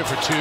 Under for two.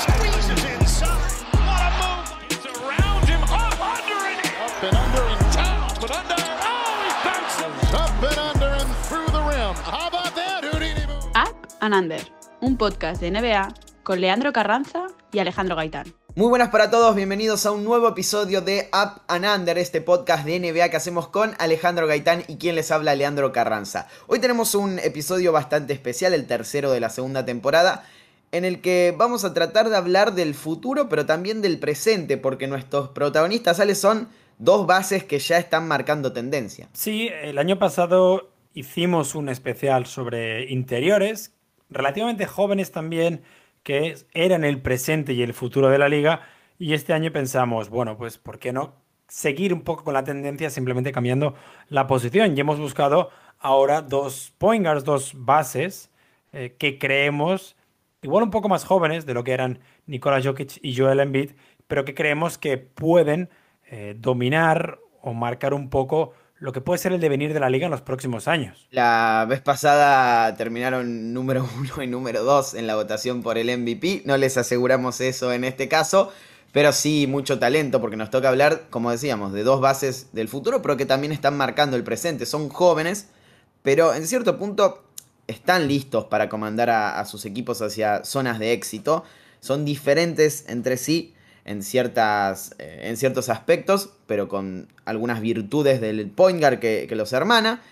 Squeezes inside. What a move. It's around him. Up, under, and up and under and down, but under. Oh, he bounces. Up and under and through the rim. How about that, Houdini move? Up and Under, un podcast de NBA con Leandro Carranza y Alejandro Gaitán. Muy buenas para todos, bienvenidos a un nuevo episodio de Up and Under, este podcast de NBA que hacemos con Alejandro Gaitán y quien les habla Leandro Carranza. Hoy tenemos un episodio bastante especial, el tercero de la segunda temporada, en el que vamos a tratar de hablar del futuro, pero también del presente, porque nuestros protagonistas sales son dos bases que ya están marcando tendencia. Sí, el año pasado hicimos un especial sobre interiores, relativamente jóvenes también, que eran el presente y el futuro de la liga. Y este año pensamos, bueno, pues ¿por qué no seguir un poco con la tendencia simplemente cambiando la posición? Y hemos buscado ahora dos point dos bases eh, que creemos, igual un poco más jóvenes de lo que eran Nikola Jokic y Joel Embiid, pero que creemos que pueden eh, dominar o marcar un poco lo que puede ser el devenir de la liga en los próximos años. La vez pasada terminaron número uno y número dos en la votación por el MVP. No les aseguramos eso en este caso, pero sí mucho talento, porque nos toca hablar, como decíamos, de dos bases del futuro, pero que también están marcando el presente. Son jóvenes, pero en cierto punto están listos para comandar a, sus equipos hacia zonas de éxito. Son diferentes entre sí en, ciertas, eh, en ciertos aspectos, pero con algunas virtudes del point guard que, los hermana.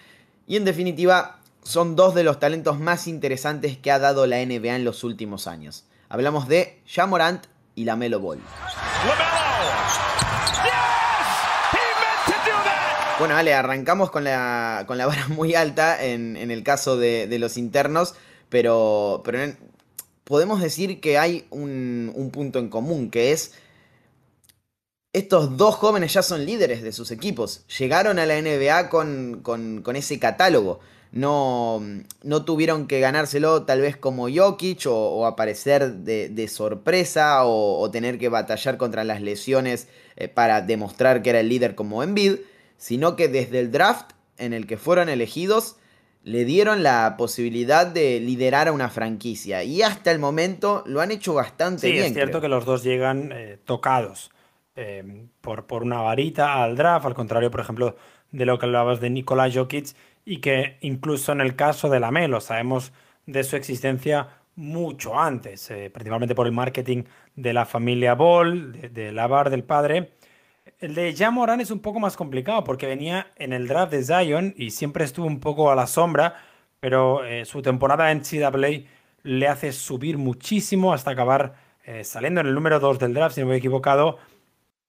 Y en definitiva, son dos de los talentos más interesantes que ha dado la NBA en los últimos años. Hablamos de Jamorant y la Melo Ball. Bueno, Ale, arrancamos con la, con la vara muy alta en, en el caso de, de, los internos, pero, pero podemos decir que hay un, un, punto en común, que es estos dos jóvenes ya son líderes de sus equipos. Llegaron a la NBA con, con, ese catálogo. No, no, tuvieron que ganárselo tal vez como Jokic o, o aparecer de, de sorpresa o, o, tener que batallar contra las lesiones eh, para demostrar que era el líder como Embiid, sino que desde el draft en el que fueron elegidos le dieron la posibilidad de liderar a una franquicia y hasta el momento lo han hecho bastante sí, bien. Es cierto creo. que los dos llegan eh, tocados eh, por, por, una varita al draft, al contrario, por ejemplo, de lo que hablabas de Nikola Jokic, y que incluso en el caso de Lamelo sabemos de su existencia mucho antes, eh, principalmente por el marketing de la familia Ball, de, de Lavar, del padre. El de Jamoran es un poco más complicado porque venía en el draft de Zion y siempre estuvo un poco a la sombra, pero eh, su temporada en CWA le hace subir muchísimo hasta acabar eh, saliendo en el número 2 del draft, si no me he equivocado,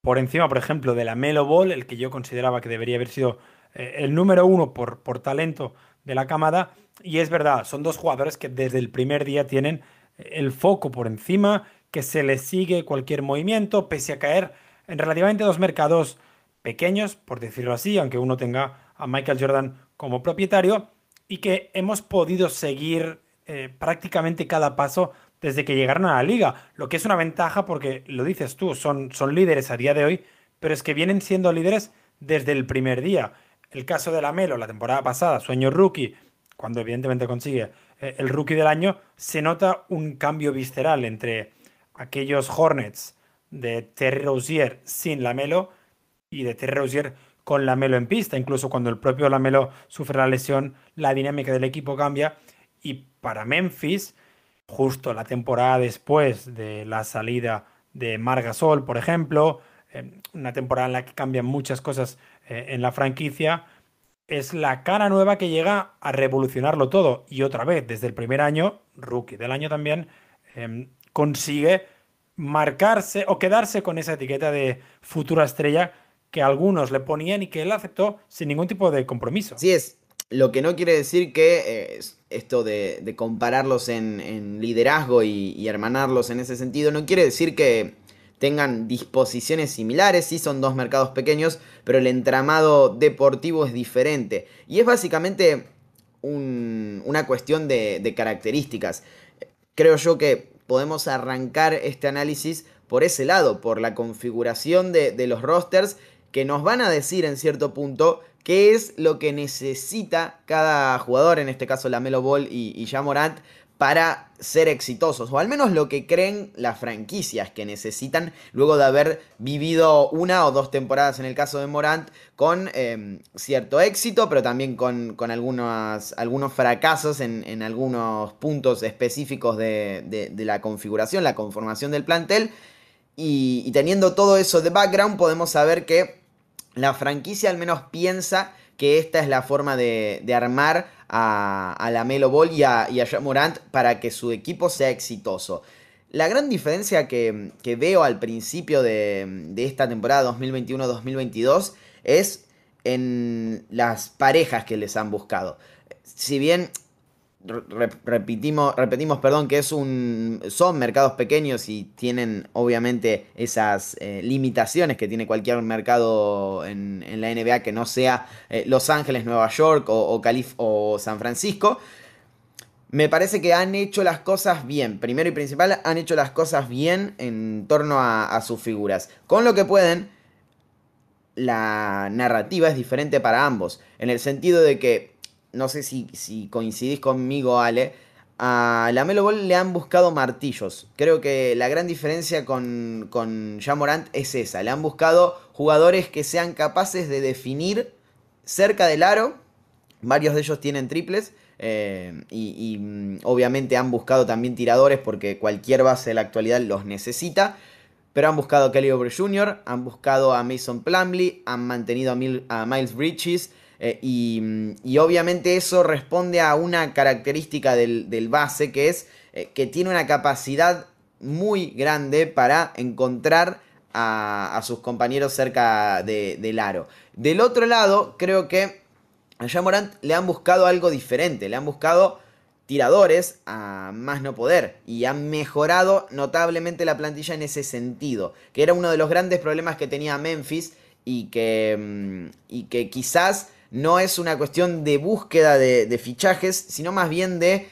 por encima, por ejemplo, de la Melo Ball, el que yo consideraba que debería haber sido eh, el número uno por, por, talento de la camada. Y es verdad, son dos jugadores que desde el primer día tienen el foco por encima, que se les sigue cualquier movimiento, pese a caer en relativamente dos mercados pequeños, por decirlo así, aunque uno tenga a Michael Jordan como propietario, y que hemos podido seguir eh, prácticamente cada paso desde que llegaron a la liga, lo que es una ventaja porque, lo dices tú, son, son líderes a día de hoy, pero es que vienen siendo líderes desde el primer día. El caso de la Melo, la temporada pasada, sueño rookie, cuando evidentemente consigue eh, el rookie del año, se nota un cambio visceral entre aquellos Hornets de Terry Rozier sin Lamelo y de Terry Rozier con Lamelo en pista. Incluso cuando el propio Lamelo sufre la lesión, la dinámica del equipo cambia. Y para Memphis, justo la temporada después de la salida de Margasol, por ejemplo, eh, una temporada en la que cambian muchas cosas eh, en la franquicia, es la cara nueva que llega a revolucionarlo todo. Y otra vez, desde el primer año, rookie del año también, eh, consigue marcarse o quedarse con esa etiqueta de futura estrella que algunos le ponían y que él aceptó sin ningún tipo de compromiso. Sí es, lo que no quiere decir que eh, esto de, compararlos en, liderazgo y, hermanarlos en ese sentido, no quiere decir que tengan disposiciones similares, sí son dos mercados pequeños, pero el entramado deportivo es diferente. Y es básicamente un, una cuestión de características. Creo yo que podemos arrancar este análisis por ese lado, por la configuración de, los rosters que nos van a decir en cierto punto qué es lo que necesita cada jugador, en este caso la Melo Ball y, y Jamorant, para ser exitosos, o al menos lo que creen las franquicias que necesitan luego de haber vivido una o dos temporadas en el caso de Morant con em, cierto éxito, pero también con, algunos fracasos en, algunos puntos específicos de, la configuración, la conformación del plantel. Y, teniendo todo eso de background, podemos saber que la franquicia al menos piensa que esta es la forma de, armar a, la Melo Ball y a, y Morant para que su equipo sea exitoso. La gran diferencia que, veo al principio de, de esta temporada 2021-2022 es en las parejas que les han buscado. Si bien repetimos, repetimos perdón, que es un, son mercados pequeños y tienen obviamente esas eh, limitaciones que tiene cualquier mercado en, la NBA que no sea eh, Los Ángeles, Nueva York o, Calif o San Francisco. Me parece que han hecho las cosas bien. Primero y principal, han hecho las cosas bien en torno a sus figuras. Con lo que pueden, la narrativa es diferente para ambos. En el sentido de que, no sé si, coincidís conmigo, Ale, a la Melo Ball le han buscado martillos. Creo que la gran diferencia con, con Jamorant es esa. Le han buscado jugadores que sean capaces de definir cerca del aro. Varios de ellos tienen triples. Eh, y, mm, obviamente han buscado también tiradores porque cualquier base de la actualidad los necesita. Pero han buscado a Kelly Oubre Jr., han buscado a Mason Plumley, han mantenido a, Miles Bridges. Eh, y, obviamente eso responde a una característica del, base que es eh, que tiene una capacidad muy grande para encontrar a, sus compañeros cerca del aro. Del otro lado, creo que a Jamorant le han buscado algo diferente, le han buscado tiradores a más no poder y han mejorado notablemente la plantilla en ese sentido, que era uno de los grandes problemas que tenía Memphis y que, mm, y que quizás no es una cuestión de búsqueda de fichajes, sino más bien de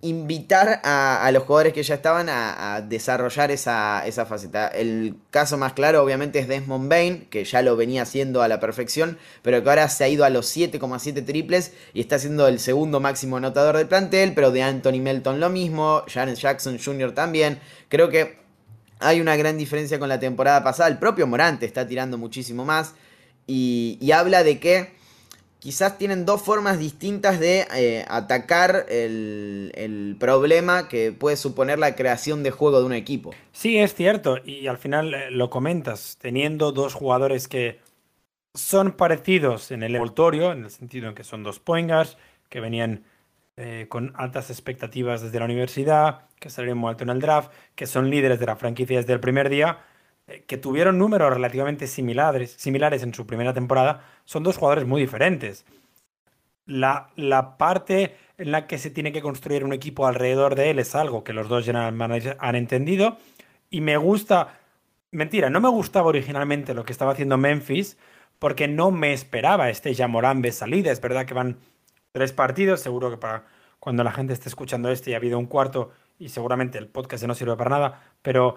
invitar a, los jugadores que ya estaban a, desarrollar esa, faceta. El caso más claro obviamente es Desmond Bain, que ya lo venía haciendo a la perfección, pero que ahora se ha ido a los 7,7 triples y está siendo el segundo máximo anotador del plantel, pero de Anthony Melton lo mismo, Janet Jackson Jr. también. Creo que hay una gran diferencia con la temporada pasada. El propio Morante está tirando muchísimo más y habla de que quizás tienen dos formas distintas de eh, atacar el, problema que puede suponer la creación de juego de un equipo. Sí, es cierto, y al final eh, lo comentas, teniendo dos jugadores que son parecidos en el envoltorio, en el sentido en que son dos poingas, que venían eh, con altas expectativas desde la universidad, que salieron muy alto en el draft, que son líderes de la franquicia desde el primer día, que tuvieron números relativamente similares, similares en su primera temporada, son dos jugadores muy diferentes. La, la, parte en la que se tiene que construir un equipo alrededor de él es algo que los dos general managers han entendido. Y me gusta. Mentira, no me gustaba originalmente lo que estaba haciendo Memphis, porque no me esperaba este Yamorambe salida. Es verdad que van tres partidos, seguro que para cuando la gente esté escuchando este ya ha habido un cuarto y seguramente el podcast no sirve para nada, pero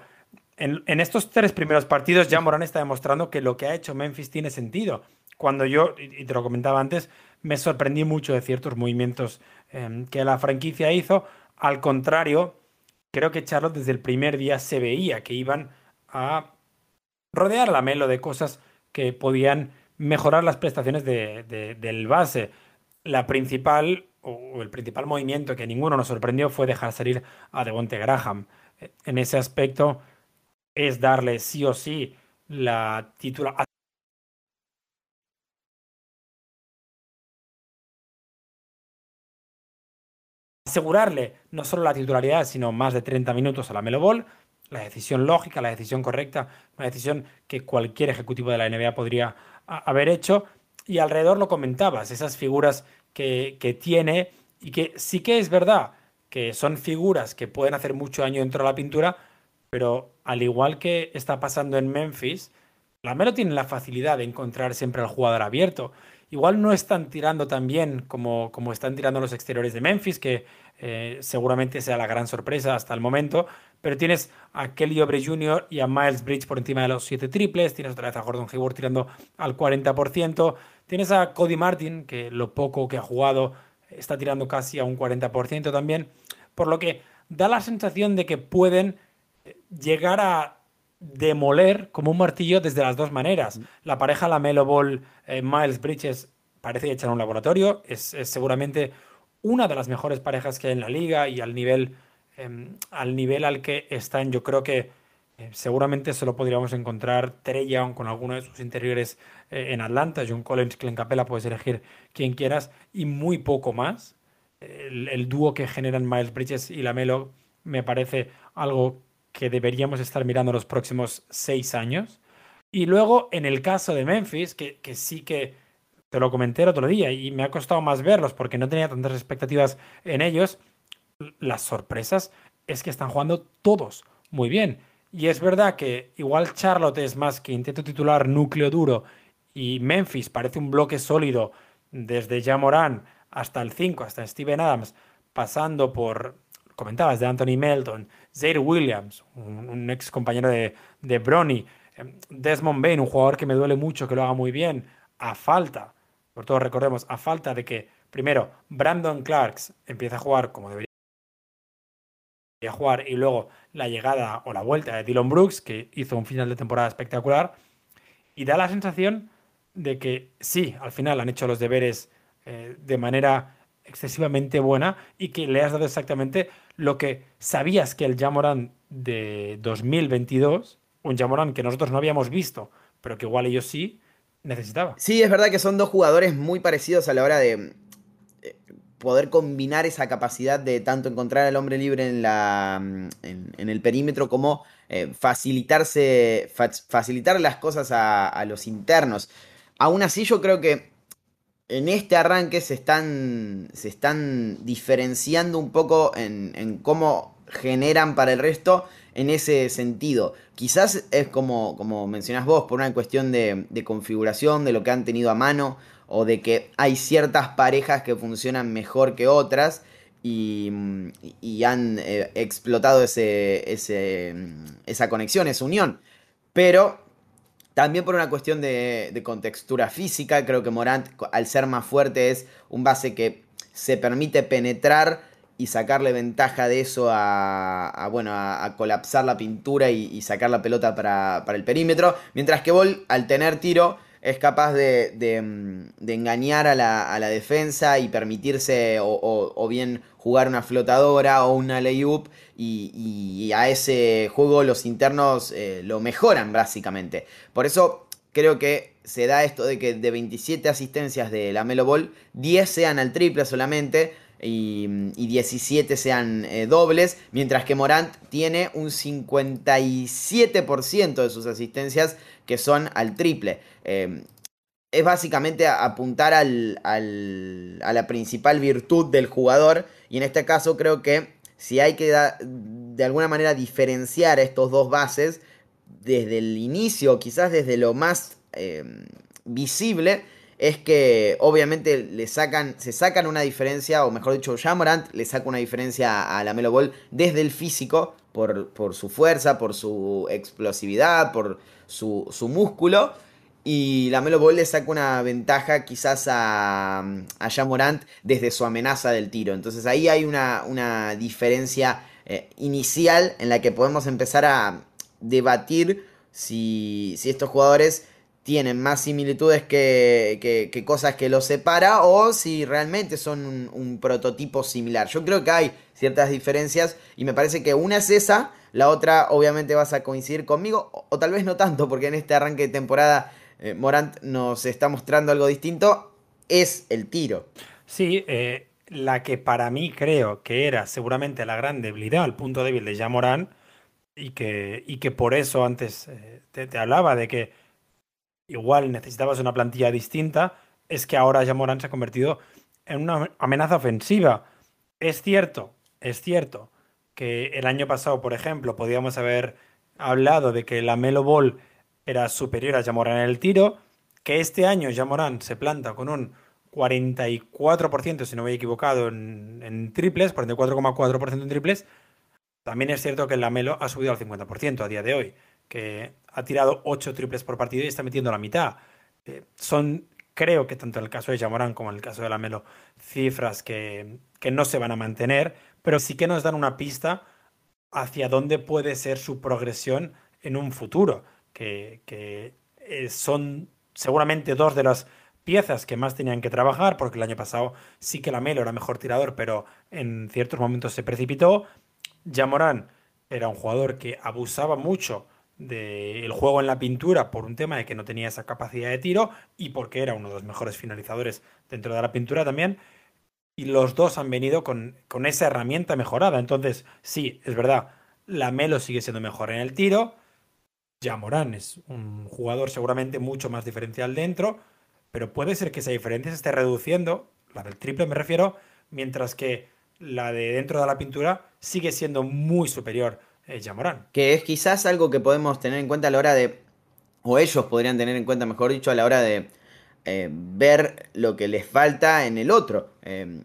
en, estos tres primeros partidos ya Morán está demostrando que lo que ha hecho Memphis tiene sentido. Cuando yo, y te lo comentaba antes, me sorprendí mucho de ciertos movimientos em, que la franquicia hizo. Al contrario, creo que Charlotte desde el primer día se veía que iban a rodear la Melo de cosas que podían mejorar las prestaciones del base. La principal, o el principal movimiento que ninguno nos sorprendió fue dejar salir a Devonte Graham. En ese aspecto, es darle sí o sí la titularidad. Asegurarle no solo la titularidad, sino más de 30 minutos a la Melo Ball. La decisión lógica, la decisión correcta, una decisión que cualquier ejecutivo de la NBA podría haber hecho. Y alrededor lo comentabas, esas figuras que, que tiene y que sí que es verdad que son figuras que pueden hacer mucho daño dentro de la pintura, pero al igual que está pasando en Memphis, la Melo tiene la facilidad de encontrar siempre al jugador abierto. Igual no están tirando tan bien como, como están tirando los exteriores de Memphis, que eh, seguramente sea la gran sorpresa hasta el momento, pero tienes a Kelly Obre Jr. y a Miles Bridge por encima de los 7 triples, tienes otra vez a Gordon Hayward tirando al 40%, Tienes a Cody Martin, que lo poco que ha jugado está tirando casi a un 40% también, por lo que da la sensación de que pueden llegar a demoler como un martillo desde las dos maneras. La pareja la Melo Ball eh, Miles Bridges parece echar un laboratorio, es, seguramente una de las mejores parejas que hay en la liga y al nivel, em, al, nivel al que están, yo creo que eh, seguramente se lo podríamos encontrar Trey Young con alguno de sus interiores eh, en Atlanta, John Collins, Clint Capella, puedes elegir quien quieras, y muy poco más. El, el dúo que generan Miles Bridges y la Melo me parece algo que deberíamos estar mirando los próximos seis años. Y luego, en el caso de Memphis, que, sí que te lo comenté el otro día y me ha costado más verlos porque no tenía tantas expectativas en ellos, las sorpresas es que están jugando todos muy bien. Y es verdad que igual Charlotte es más que intento titular núcleo duro y Memphis parece un bloque sólido desde Jamoran hasta el 5, hasta Steven Adams, pasando por comentabas, de Anthony Melton, Zaire Williams, un, ex compañero de, de Bronny, em, Desmond Bain, un jugador que me duele mucho que lo haga muy bien, a falta, por todos recordemos, a falta de que, primero, Brandon Clarks empiece a jugar como debería jugar y luego la llegada o la vuelta de Dylan Brooks, que hizo un final de temporada espectacular, y da la sensación de que sí, al final han hecho los deberes eh, de manera excesivamente buena y que le has dado exactamente lo que sabías que el Jamoran de 2022, un Jamoran que nosotros no habíamos visto, pero que igual ellos sí, necesitaba. Sí, es verdad que son dos jugadores muy parecidos a la hora de eh, poder combinar esa capacidad de tanto encontrar al hombre libre en, la, mm, en, el perímetro como eh, facilitarse, facilitar las cosas a, a los internos. Aún así yo creo que en este arranque se están, se están diferenciando un poco en, cómo generan para el resto en ese sentido. Quizás es como, como mencionás vos, por una cuestión de, configuración, de lo que han tenido a mano, o de que hay ciertas parejas que funcionan mejor que otras y, han eh, explotado ese, ese, esa conexión, esa unión. Pero también por una cuestión de, contextura física, creo que Morant, al ser más fuerte, es un base que se permite penetrar y sacarle ventaja de eso a, bueno, a, colapsar la pintura y, sacar la pelota para, el perímetro. Mientras que Ball, al tener tiro, es capaz de, mm, engañar a la, defensa y permitirse o, bien jugar una flotadora o una layup y, a ese juego los internos eh, lo mejoran básicamente. Por eso creo que se da esto de que de 27 asistencias de la Melo Ball, 10 sean al triple solamente y, 17 sean eh, dobles, mientras que Morant tiene un 57% de sus asistencias que son al triple. Eh, es básicamente apuntar al, al, a la principal virtud del jugador y en este caso creo que si hay que de alguna manera diferenciar estos dos bases desde el inicio, quizás desde lo más em, visible, es que obviamente le sacan, se sacan una diferencia, o mejor dicho, Jamorant le saca una diferencia a la Melo Ball desde el físico, por, por su fuerza, por su explosividad, por su, su músculo. Y la Melo Ball le saca una ventaja quizás a, a Jamorant desde su amenaza del tiro. Entonces ahí hay una, diferencia eh, inicial en la que podemos empezar a debatir si, estos jugadores tienen más similitudes que, cosas que los separa o si realmente son un, prototipo similar. Yo creo que hay ciertas diferencias y me parece que una es esa, la otra obviamente vas a coincidir conmigo o, tal vez no tanto porque en este arranque de temporada eh, Morant nos está mostrando algo distinto, es el tiro. Sí, eh, la que para mí creo que era seguramente la gran debilidad, el punto débil de ya Morant, y que, y que por eso antes eh, te, hablaba de que igual necesitabas una plantilla distinta, es que ahora ya Morant se ha convertido en una amenaza ofensiva. Es cierto, es cierto que el año pasado, por ejemplo, podíamos haber hablado de que la Melo Ball era superior a Jamoran en el tiro, que este año Jamoran se planta con un 44%, si no me he equivocado, en, en triples, 44,4% en triples. También es cierto que el Lamelo ha subido al 50% a día de hoy, que ha tirado 8 triples por partido y está metiendo la mitad. Eh, son creo que tanto en el caso de Jamoran como en el caso de Lamelo, cifras que, que no se van a mantener, pero sí que nos dan una pista hacia dónde puede ser su progresión en un futuro, que, eh, son seguramente dos de las piezas que más tenían que trabajar, porque el año pasado sí que Lamelo era mejor tirador, pero en ciertos momentos se precipitó. Jamoran era un jugador que abusaba mucho del juego en la pintura por un tema de que no tenía esa capacidad de tiro y porque era uno de los mejores finalizadores dentro de la pintura también. Y los dos han venido con, con esa herramienta mejorada. Entonces, sí, es verdad, la Melo sigue siendo mejor en el tiro. Ya Morán es un jugador seguramente mucho más diferencial dentro, pero puede ser que esa diferencia se esté reduciendo, la del triple me refiero, mientras que la de dentro de la pintura sigue siendo muy superior eh, Que es quizás algo que podemos tener en cuenta a la hora de, o ellos podrían tener en cuenta, mejor dicho, a la hora de eh, ver lo que les falta en el otro. Eh,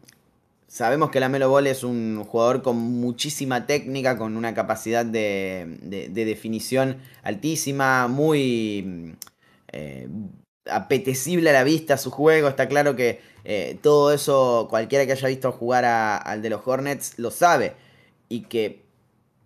sabemos que la Melo Ball es un jugador con muchísima técnica, con una capacidad de, de definición altísima, muy apetecible a la vista su juego. Está claro que todo eso, cualquiera que haya visto jugar al de los Hornets lo sabe. Y que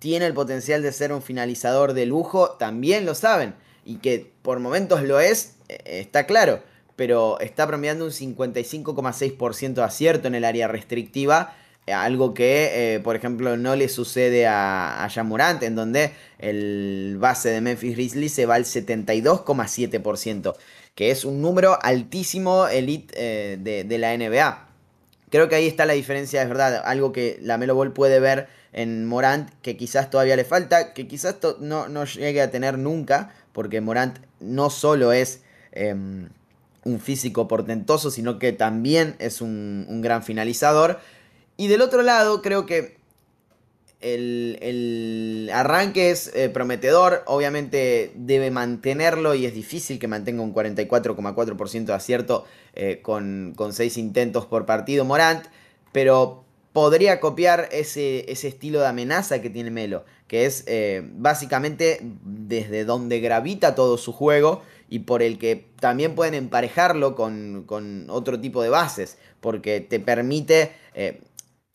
tiene el potencial de ser un finalizador de lujo, también lo saben. Y que por momentos lo es, eh, está claro. Pero está promediando un 55,6% de acierto en el área restrictiva. Eh, algo que, eh, por ejemplo, no le sucede a, a Jamorant, en donde el base de Memphis Grizzlies se va al 72,7%, que es un número altísimo elite de, de la NBA. Creo que ahí está la diferencia, es verdad, algo que la Melo Ball puede ver en Morant que quizás todavía le falta, que quizás no, no, llegue a tener nunca, porque Morant no solo es em, un físico portentoso, sino que también es un, gran finalizador. Y del otro lado, creo que el, arranque es eh, prometedor, obviamente debe mantenerlo y es difícil que mantenga un 44,4% de acierto eh, con, con 6 intentos por partido Morant, pero podría copiar ese, ese, estilo de amenaza que tiene Melo, que es eh, básicamente desde donde gravita todo su juego y por el que también pueden emparejarlo con, otro tipo de bases, porque te permite eh,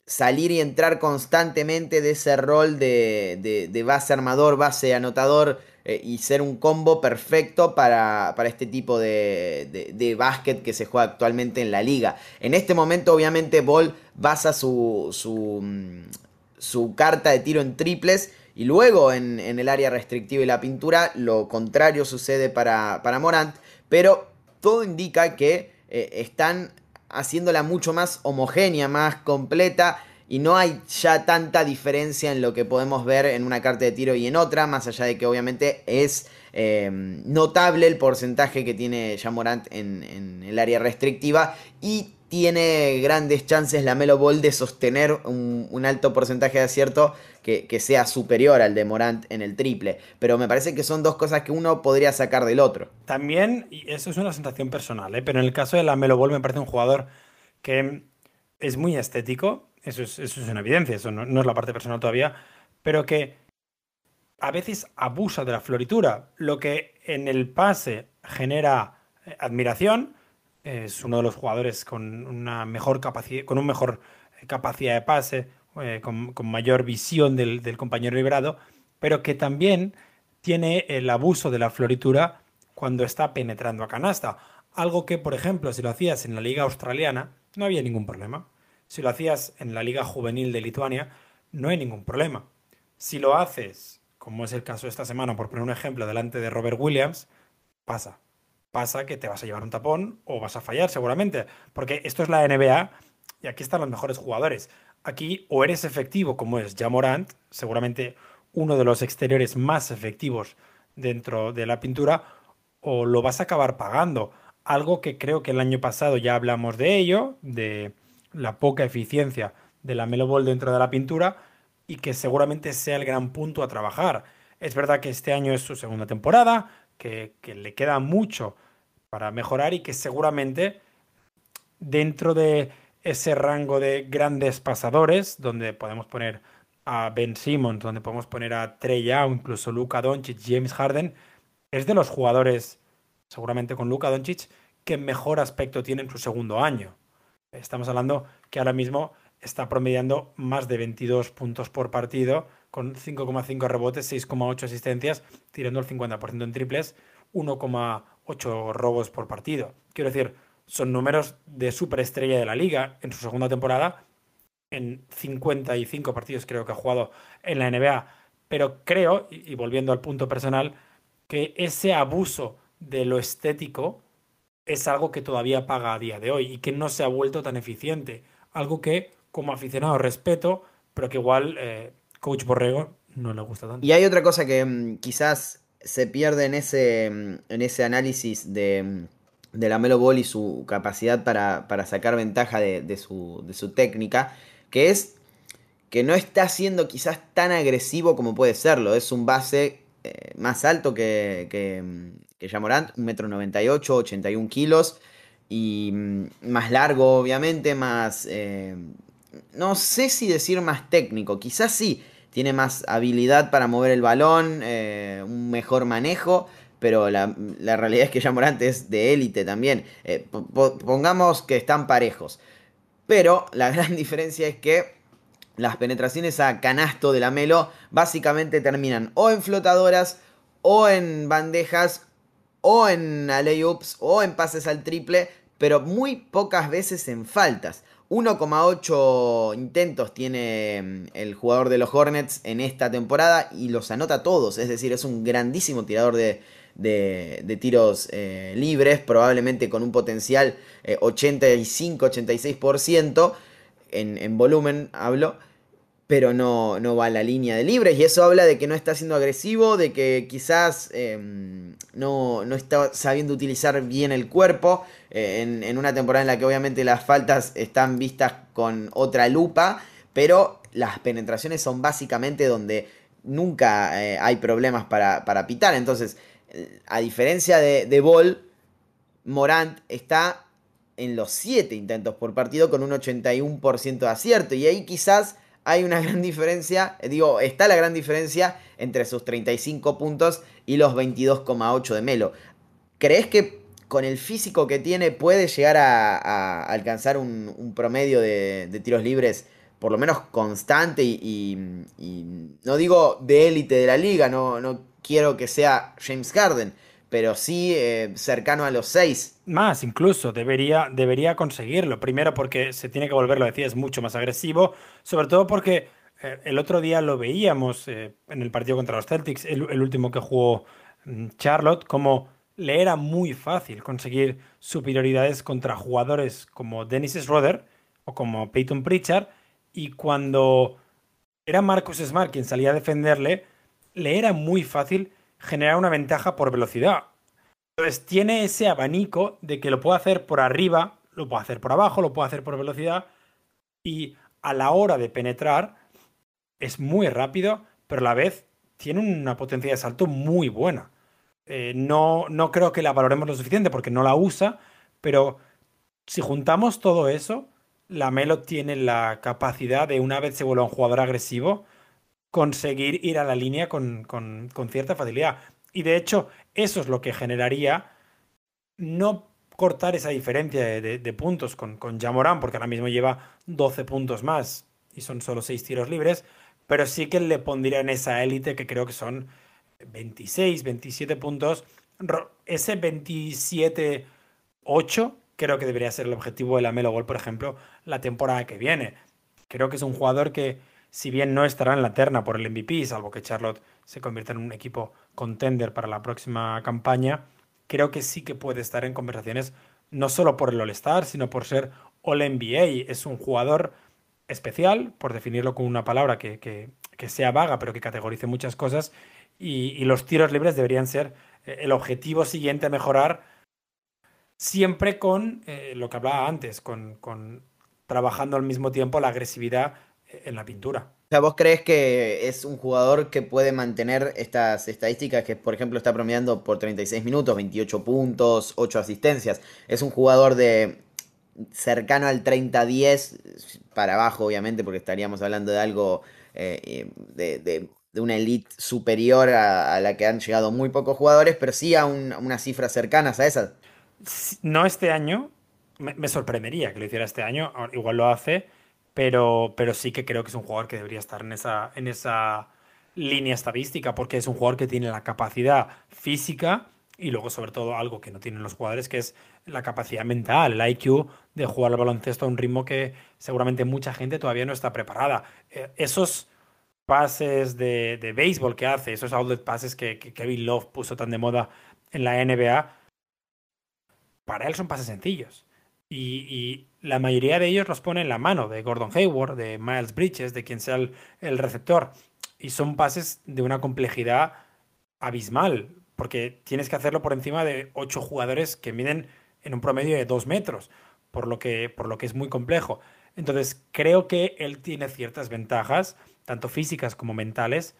salir y entrar constantemente de ese rol de, de base armador, base anotador, eh, y ser un combo perfecto para, este tipo de, de, básquet que se juega actualmente en la liga. En este momento, obviamente, Ball basa su, su, mm, su carta de tiro en triples. Y luego en, el área restrictiva y la pintura, lo contrario sucede para, para Morant. Pero todo indica que eh, están haciéndola mucho más homogénea, más completa y no hay ya tanta diferencia en lo que podemos ver en una carta de tiro y en otra, más allá de que obviamente es eh, notable el porcentaje que tiene Jamorant en, en el área restrictiva y tiene grandes chances la Melo Ball de sostener un, alto porcentaje de acierto que, sea superior al de Morant en el triple. Pero me parece que son dos cosas que uno podría sacar del otro. También, y eso es una sensación personal, ¿eh? pero en el caso de la Melo Ball me parece un jugador que es muy estético, eso es, una evidencia, eso no, es la parte personal todavía, pero que a veces abusa de la floritura, lo que en el pase genera eh, admiración, es uno de los jugadores con una mejor capacidad, con un mejor eh, capacidad de pase, eh, con, mayor visión del, del, compañero liberado, pero que también tiene el abuso de la floritura cuando está penetrando a canasta. Algo que, por ejemplo, si lo hacías en la liga australiana, no había ningún problema. Si lo hacías en la Liga Juvenil de Lituania, no hay ningún problema. Si lo haces, como es el caso esta semana, por poner un ejemplo, delante de Robert Williams, pasa. Pasa que te vas a llevar un tapón o vas a fallar seguramente. Porque esto es la NBA y aquí están los mejores jugadores. Aquí o eres efectivo, como es Jamorant, seguramente uno de los exteriores más efectivos dentro de la pintura, o lo vas a acabar pagando. Algo que creo que el año pasado ya hablamos de ello, de la poca eficiencia de la Melo Ball dentro de la pintura y que seguramente sea el gran punto a trabajar. Es verdad que este año es su segunda temporada, que, le queda mucho para mejorar y que seguramente dentro de ese rango de grandes pasadores, donde podemos poner a Ben Simmons, donde podemos poner a Trey Young, incluso Luka Doncic, James Harden, es de los jugadores, seguramente con Luka Doncic, que mejor aspecto tiene en su segundo año. Estamos hablando que ahora mismo está promediando más de 22 puntos por partido, con 5,5 rebotes, 6,8 asistencias, tirando el 50% en triples, 1,8 robos por partido. Quiero decir, son números de superestrella de la liga en su segunda temporada, en 55 partidos creo que ha jugado en la NBA, pero creo, y volviendo al punto personal, que ese abuso de lo estético es algo que todavía paga a día de hoy y que no se ha vuelto tan eficiente. Algo que como aficionado respeto, pero que igual eh, Coach Borrego no le gusta tanto. Y hay otra cosa que mm, quizás se pierde en ese, mm, en ese análisis de, mm, de la Melo Ball y su capacidad para, sacar ventaja de, su, de su técnica, que es que no está siendo quizás tan agresivo como puede serlo. Es un base eh, más alto que, que, que Jamorant, 1,98m, 81 kilos. Y mm, más largo, obviamente, más... Eh, no sé si decir más técnico, quizás sí. Tiene más habilidad para mover el balón, eh, un mejor manejo, pero la, realidad es que Jamorant es de élite también. pongamos que están parejos. Pero la gran diferencia es que las penetraciones a canasto de la Melo básicamente terminan o en flotadoras, o en bandejas, o en alley-oops, o en pases al triple, pero muy pocas veces en faltas. 1,8 intentos tiene mm, el jugador de los Hornets en esta temporada y los anota todos, es decir, es un grandísimo tirador de, tiros eh, libres, probablemente con un potencial 85-86%. Eh, en, volumen hablo, pero no, no, va a la línea de libres. Y eso habla de que no está siendo agresivo, de que quizás em, no, está sabiendo utilizar bien el cuerpo. Eh, en, una temporada en la que obviamente las faltas están vistas con otra lupa, pero las penetraciones son básicamente donde nunca eh, hay problemas para, para, pitar. Entonces, a diferencia de, de Ball, Morant está en los 7 intentos por partido con un 81% de acierto. Y ahí quizás hay una gran diferencia, eh, digo, está la gran diferencia entre sus 35 puntos y los 22,8 de Melo. ¿Crees que con el físico que tiene puede llegar a, alcanzar un, promedio de, tiros libres por lo menos constante y, no digo de élite de la liga, no, no quiero que sea James Harden, pero sí eh, cercano a los 6. Más, incluso, debería, debería conseguirlo. Primero porque se tiene que volver, lo decía, es mucho más agresivo, sobre todo porque eh, el otro día lo veíamos eh, en el partido contra los Celtics, el, último que jugó mm, Charlotte, como le era muy fácil conseguir superioridades contra jugadores como Dennis Schroeder o como Peyton Pritchard, y cuando era Marcus Smart quien salía a defenderle, le era muy fácil generar una ventaja por velocidad. Entonces tiene ese abanico de que lo puede hacer por arriba, lo puede hacer por abajo, lo puede hacer por velocidad y a la hora de penetrar es muy rápido, pero a la vez tiene una potencia de salto muy buena. Eh, no, no creo que la valoremos lo suficiente porque no la usa, pero si juntamos todo eso, la Melo tiene la capacidad de una vez se vuelva un jugador agresivo, conseguir ir a la línea con, cierta facilidad. Y de hecho, eso es lo que generaría no cortar esa diferencia de, puntos con, con Jamorán, porque ahora mismo lleva 12 puntos más y son solo 6 tiros libres, pero sí que le pondría en esa élite que creo que son 26, 27 puntos. Ese 27-8 creo que debería ser el objetivo de la Melo Gol, por ejemplo, la temporada que viene. Creo que es un jugador que si bien no estará en la terna por el MVP, salvo que Charlotte se convierta en un equipo contender para la próxima campaña, creo que sí que puede estar en conversaciones no solo por el All-Star, sino por ser All-NBA. Es un jugador especial, por definirlo con una palabra que, sea vaga, pero que categorice muchas cosas, y, los tiros libres deberían ser eh, el objetivo siguiente a mejorar, siempre con eh, lo que hablaba antes, con, con trabajando al mismo tiempo la agresividad en la pintura. O sea, ¿vos crees que es un jugador que puede mantener estas estadísticas que, por ejemplo, está promediando por 36 minutos, 28 puntos, 8 asistencias? Es un jugador de cercano al 30-10, para abajo, obviamente, porque estaríamos hablando de algo eh, de, una elite superior a, la que han llegado muy pocos jugadores, pero sí a, unas cifras cercanas a esas. no este año, me, sorprendería que lo hiciera este año, igual lo hace, pero, pero sí que creo que es un jugador que debería estar en esa, en esa línea estadística, porque es un jugador que tiene la capacidad física y luego sobre todo algo que no tienen los jugadores, que es la capacidad mental, el IQ de jugar al baloncesto a un ritmo que seguramente mucha gente todavía no está preparada. Eh, esos pases de, de béisbol que hace, esos outlet pases que, que, Kevin Love puso tan de moda en la NBA, para él son pases sencillos. Y, la mayoría de ellos los pone en la mano de Gordon Hayward, de Miles Bridges, de quien sea el receptor. Y son pases de una complejidad abismal porque tienes que hacerlo por encima de ocho jugadores que miden en un promedio de dos metros, por lo que, por lo que es muy complejo. Entonces, creo que él tiene ciertas ventajas, tanto físicas como mentales,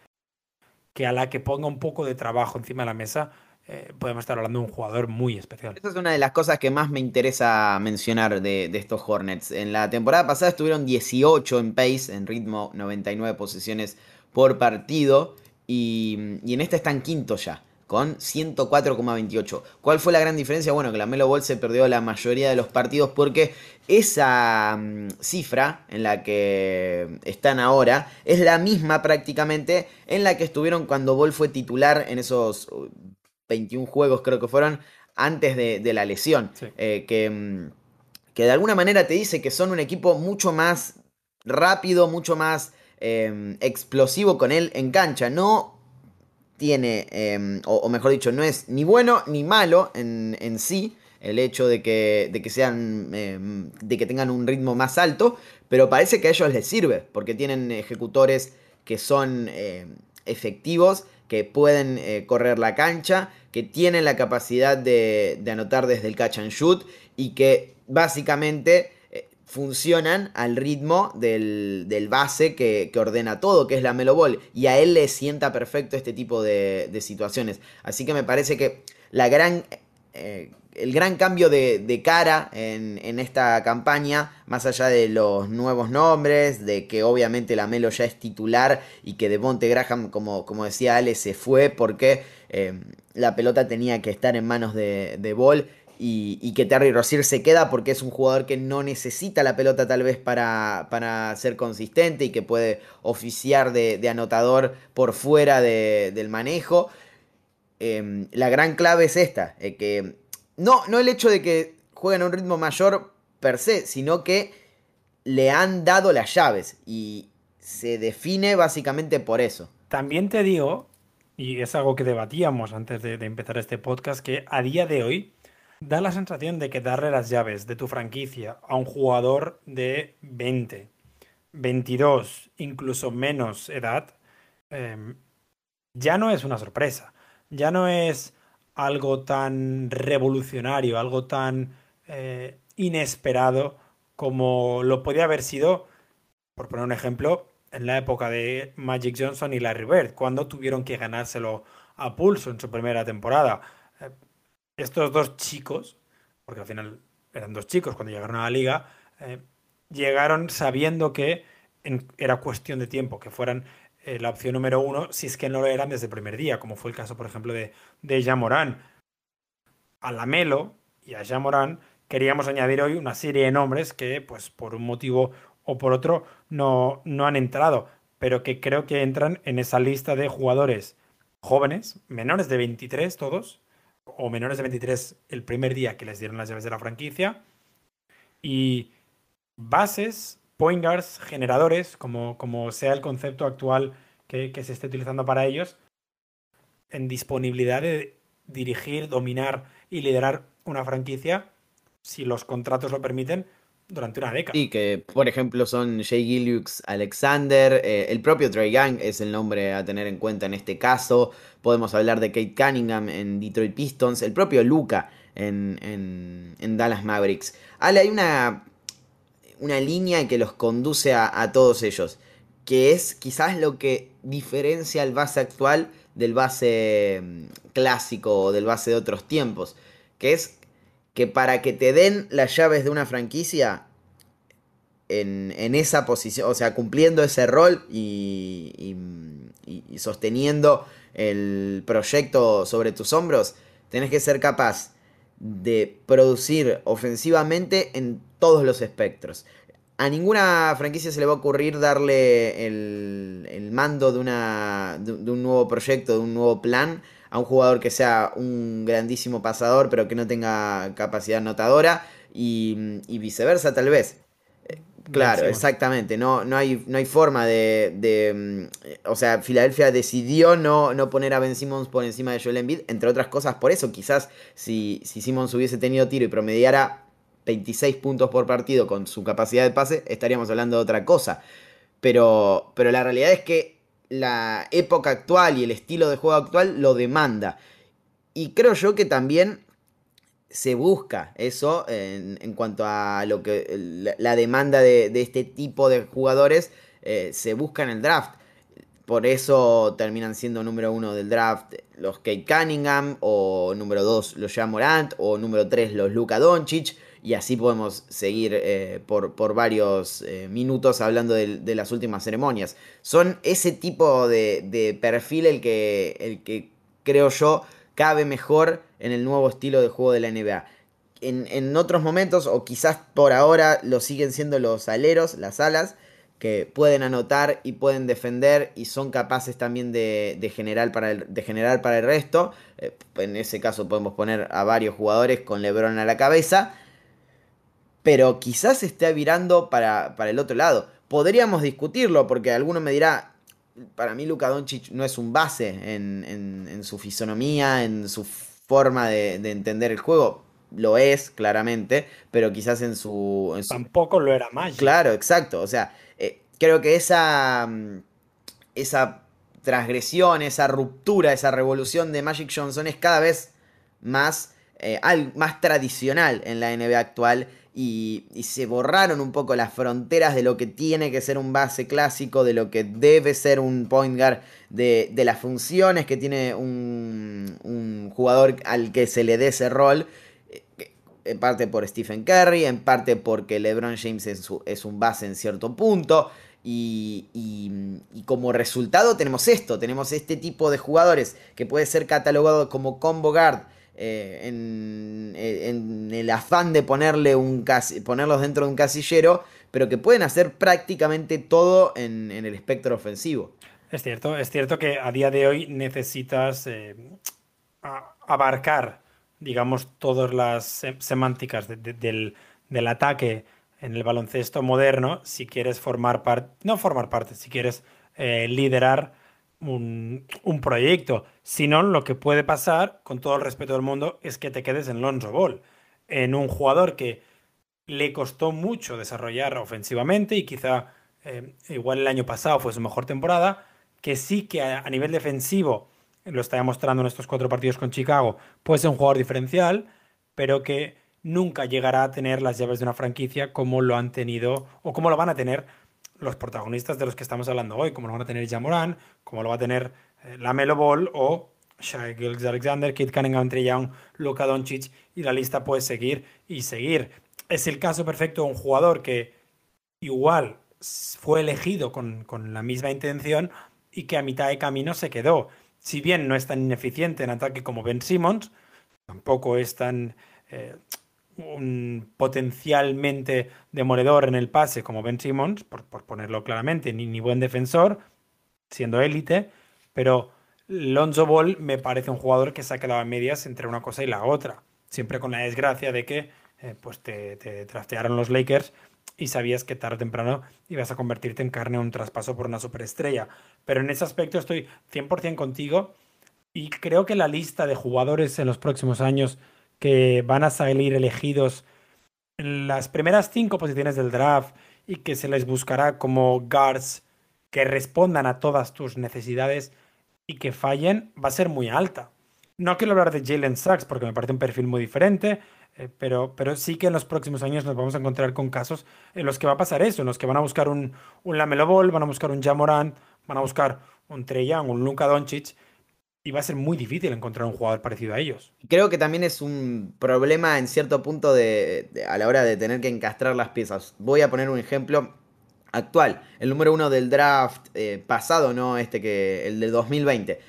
que a la que ponga un poco de trabajo encima de la mesa, eh, podemos estar hablando de un jugador muy especial. Esa es una de las cosas que más me interesa mencionar de, estos Hornets. En la temporada pasada estuvieron 18 en pace, en ritmo 99 posiciones por partido, y, y en esta están quinto ya con 104,28. ¿Cuál fue la gran diferencia? Bueno, que la Melo Ball se perdió la mayoría de los partidos porque esa mm, cifra en la que están ahora es la misma prácticamente en la que estuvieron cuando Ball fue titular en esos 21 uh, juegos creo que fueron antes de, la lesión. Eh, que, mm, que, de alguna manera te dice que son un equipo mucho más rápido, mucho más em, explosivo con él en cancha. No tiene, em, o, mejor dicho, no es ni bueno ni malo en, en sí el hecho de que, de que sean, em, de que tengan un ritmo más alto, pero parece que a ellos les sirve, porque tienen ejecutores que son efectivos, que pueden eh, correr la cancha, que tienen la capacidad de, anotar desde el catch and shoot y que básicamente funcionan al ritmo del, base que, ordena todo, que es la Melo Ball. Y a él le sienta perfecto este tipo de, situaciones. Así que me parece que la gran, eh, el gran cambio de, cara en, esta campaña, más allá de los nuevos nombres, de que obviamente la Melo ya es titular y que de Monte Graham, como, como decía Ale, se fue porque eh, la pelota tenía que estar en manos de, de Ball y, que Terry Rozier se queda porque es un jugador que no necesita la pelota tal vez para, para ser consistente y que puede oficiar de, anotador por fuera del manejo. Em, la gran clave es esta, eh, que no, no el hecho de que jueguen a un ritmo mayor per se, sino que le han dado las llaves y se define básicamente por eso. También te digo, y es algo que debatíamos antes de empezar este podcast, que a día de hoy Da la sensación de que darle las llaves de tu franquicia a un jugador de 20, 22, incluso menos edad, em, ya no es una sorpresa. Ya no es algo tan revolucionario, algo tan eh, inesperado como lo podía haber sido, por poner un ejemplo, en la época de Magic Johnson y Larry Bird, cuando tuvieron que ganárselo a pulso en su primera temporada. Estos dos chicos, porque al final eran dos chicos cuando llegaron a la liga, eh, llegaron sabiendo que era cuestión de tiempo que fueran eh, la opción número uno, si es que no lo eran desde el primer día, como fue el caso, por ejemplo, de, de Jamorán. A Lamelo y a Jamorán queríamos añadir hoy una serie de nombres que, pues, por un motivo o por otro, no, no han entrado, pero que creo que entran en esa lista de jugadores jóvenes, menores de 23 todos, o menores de 23 el primer día que les dieron las llaves de la franquicia. Y bases, point guards, generadores, como, como sea el concepto actual que, que se esté utilizando para ellos, en disponibilidad de dirigir, dominar y liderar una franquicia, si los contratos lo permiten, durante una década. Y que, por ejemplo, son Jay Gilliux Alexander, eh, el propio Trey Young es el nombre a tener en cuenta en este caso. Podemos hablar de Kate Cunningham en Detroit Pistons, el propio Luca en, en, Dallas Mavericks. Ale, hay una, una línea que los conduce a, todos ellos, que es quizás lo que diferencia al base actual del base mm, clásico o del base de otros tiempos, que es que para que te den las llaves de una franquicia en, esa posición, o sea, cumpliendo ese rol y, sosteniendo el proyecto sobre tus hombros, tenés que ser capaz de producir ofensivamente en todos los espectros. A ninguna franquicia se le va a ocurrir darle el, mando de, una, de, un nuevo proyecto, de un nuevo plan a un jugador que sea un grandísimo pasador pero que no tenga capacidad notadora y, y viceversa tal vez. Claro, exactamente. No, no, hay, no hay forma de, mm, O sea, Filadelfia decidió no, no poner a Ben Simmons por encima de Joel Embiid, entre otras cosas por eso. Quizás si, si Simmons hubiese tenido tiro y promediara 26 puntos por partido con su capacidad de pase, estaríamos hablando de otra cosa. Pero, pero la realidad es que la época actual y el estilo de juego actual lo demanda. Y creo yo que también se busca eso en, cuanto a lo que la, demanda de, este tipo de jugadores eh, se busca en el draft. Por eso terminan siendo número uno del draft los Kate Cunningham, o número dos los Jean Morant, o número tres los Luka Doncic. Y así podemos seguir eh, por, por, varios eh, minutos hablando de, las últimas ceremonias. Son ese tipo de, de perfil el que, el que creo yo cabe mejor en el nuevo estilo de juego de la NBA. En, otros momentos, o quizás por ahora, lo siguen siendo los aleros, las alas, que pueden anotar y pueden defender y son capaces también de, generar, para el, de generar para el resto. Eh, en ese caso podemos poner a varios jugadores con Lebron a la cabeza. Pero quizás esté virando para, para el otro lado. Podríamos discutirlo porque alguno me dirá, para mí Luka Doncic no es un base en, su fisonomía, en su forma de, entender el juego. Lo es, claramente, pero quizás en su... Tampoco lo era más. Claro, exacto. O sea, eh, creo que esa, mm, esa transgresión, esa ruptura, esa revolución de Magic Johnson es cada vez más, eh, más tradicional en la NBA actual y, se borraron un poco las fronteras de lo que tiene que ser un base clásico, de lo que debe ser un point guard, de, las funciones que tiene un, jugador al que se le dé ese rol. Eh, en parte por Stephen Curry, en parte porque LeBron James es, un base en cierto punto. Y, y, como resultado tenemos esto, tenemos este tipo de jugadores que puede ser catalogado como combo guard eh, eh, en, el afán de ponerle un ponerlos dentro de un casillero, pero que pueden hacer prácticamente todo en, el espectro ofensivo. Es cierto, es cierto que a día de hoy necesitas eh, abarcar, digamos, todas las semánticas del, del, ataque en el baloncesto moderno si quieres formar parte, no formar parte, si quieres liderar un, proyecto. Si no, lo que puede pasar, con todo el respeto del mundo, es que te quedes en Lonzo Ball, en un jugador que le costó mucho desarrollar ofensivamente y quizá eh, igual el año pasado fue su mejor temporada, que sí que a, nivel defensivo, lo está demostrando en estos cuatro partidos con Chicago, puede ser un jugador diferencial, pero que nunca llegará a tener las llaves de una franquicia como lo han tenido o como lo van a tener los protagonistas de los que estamos hablando hoy, como lo van a tener Jamoran, como lo va a tener eh, la Ball o Shai Alexander, Kate Cunningham, Trey Young, Luka Doncic y la lista puede seguir y seguir. Es el caso perfecto de un jugador que igual fue elegido con, con la misma intención y que a mitad de camino se quedó. Si bien no es tan ineficiente en ataque como Ben Simmons, tampoco es tan eh, un potencialmente demoledor en el pase como Ben Simmons, por, ponerlo claramente, ni, ni, buen defensor, siendo élite, pero Lonzo Ball me parece un jugador que se ha quedado en medias entre una cosa y la otra, siempre con la desgracia de que eh, pues te, te trastearon los Lakers y sabías que tarde o temprano ibas a convertirte en carne un traspaso por una superestrella. Pero en ese aspecto estoy 100% contigo y creo que la lista de jugadores en los próximos años que van a salir elegidos en las primeras cinco posiciones del draft y que se les buscará como guards que respondan a todas tus necesidades y que fallen, va a ser muy alta. No quiero hablar de Jalen Sachs porque me parece un perfil muy diferente, eh, pero, pero sí que en los próximos años nos vamos a encontrar con casos en los que va a pasar eso, en los que van a buscar un, un Lamelo Ball, van a buscar un Jamoran, van a buscar un Trey Young, un Luka Doncic, y va a ser muy difícil encontrar un jugador parecido a ellos. Creo que también es un problema en cierto punto de, a la hora de tener que encastrar las piezas. Voy a poner un ejemplo actual. El número uno del draft eh, pasado, no este que. el del 2020.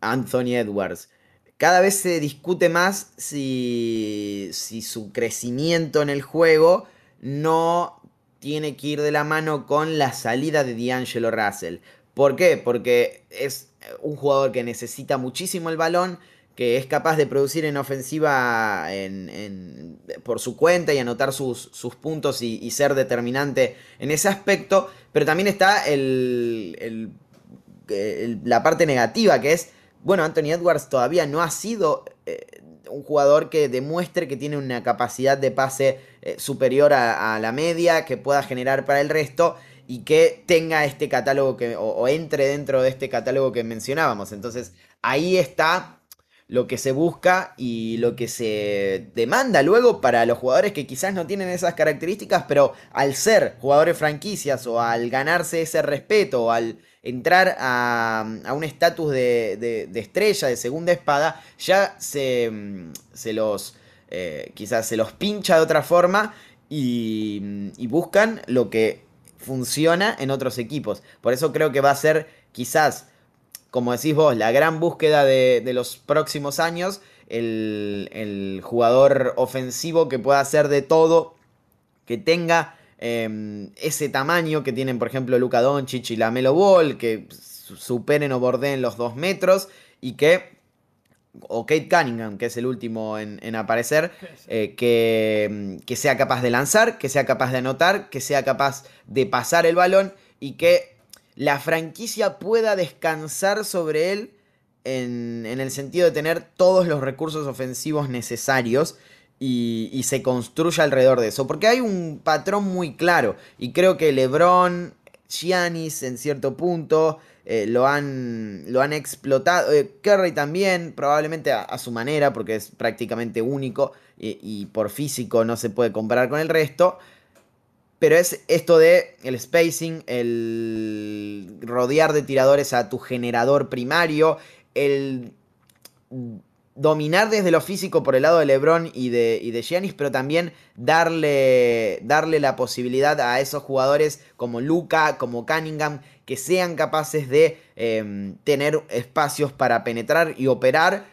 Anthony Edwards. cada vez se discute más si, si su crecimiento en el juego no tiene que ir de la mano con la salida de D'Angelo Russell. ¿Por qué? Porque es un jugador que necesita muchísimo el balón, que es capaz de producir en ofensiva por su cuenta y anotar sus, puntos y, ser determinante en ese aspecto, pero también está la parte negativa, que es, bueno, Anthony Edwards todavía no ha sido eh, un jugador que demuestre que tiene una capacidad de pase eh, superior a, la media, que pueda generar para el resto y que tenga este catálogo que, o entre dentro de este catálogo que mencionábamos. Entonces, ahí está lo que se busca y lo que se demanda luego para los jugadores que quizás no tienen esas características, pero al ser jugadores franquicias o al ganarse ese respeto o al entrar a, un estatus de, estrella, de segunda espada, ya se, se los, eh, quizás se los pincha de otra forma y buscan lo que funciona en otros equipos. Por eso creo que va a ser quizás como decís vos, la gran búsqueda de, los próximos años, el, jugador ofensivo que pueda hacer de todo, que tenga em, ese tamaño que tienen, por ejemplo, Luka Doncic y la Melo Ball, que superen o bordeen los dos metros y que o Kate Cunningham, que es el último en, aparecer, eh, que, que, sea capaz de lanzar, que sea capaz de anotar, que sea capaz de pasar el balón y que la franquicia pueda descansar sobre él en, el sentido de tener todos los recursos ofensivos necesarios y, se construya alrededor de eso. Porque hay un patrón muy claro y creo que Lebron, Giannis en cierto punto eh, lo, han, lo han explotado. Eh, Curry también, probablemente a, su manera porque es prácticamente único y por físico no se puede comparar con el resto. Pero es esto de el spacing, el rodear de tiradores a tu generador primario, el dominar desde lo físico por el lado de LeBron y de, y de Giannis, pero también darle, darle la posibilidad a esos jugadores como Luca, como Cunningham, que sean capaces de em, tener espacios para penetrar y operar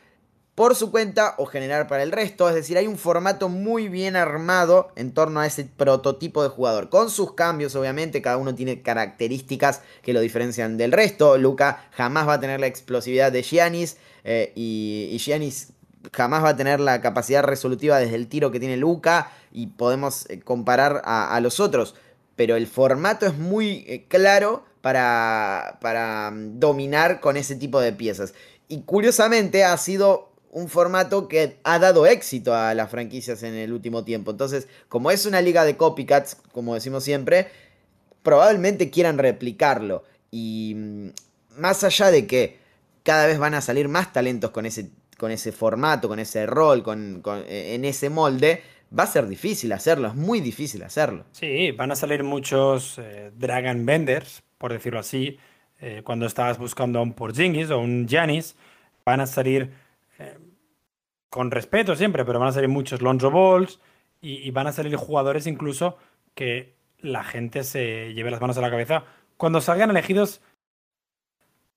por su cuenta o generar para el resto. Es decir, hay un formato muy bien armado en torno a ese prototipo de jugador. Con sus cambios, obviamente, cada uno tiene características que lo diferencian del resto. Luca jamás va a tener la explosividad de Giannis eh, y, Giannis jamás va a tener la capacidad resolutiva desde el tiro que tiene Luca y podemos eh, comparar a, los otros. Pero el formato es muy eh, claro para, para mm, dominar con ese tipo de piezas. Y curiosamente ha sido un formato que ha dado éxito a las franquicias en el último tiempo. Entonces, como es una liga de copycats, como decimos siempre, probablemente quieran replicarlo. Y mm, más allá de que cada vez van a salir más talentos con ese, con ese formato, con ese rol, con, eh, en ese molde, va a ser difícil hacerlo, es muy difícil hacerlo. Sí, van a salir muchos eh, Dragon Benders, por decirlo así, eh, cuando estabas buscando a un Porzingis o un Janis, van a salir con respeto siempre, pero van a salir muchos Lonzo Balls y, van a salir jugadores incluso que la gente se lleve las manos a la cabeza cuando salgan elegidos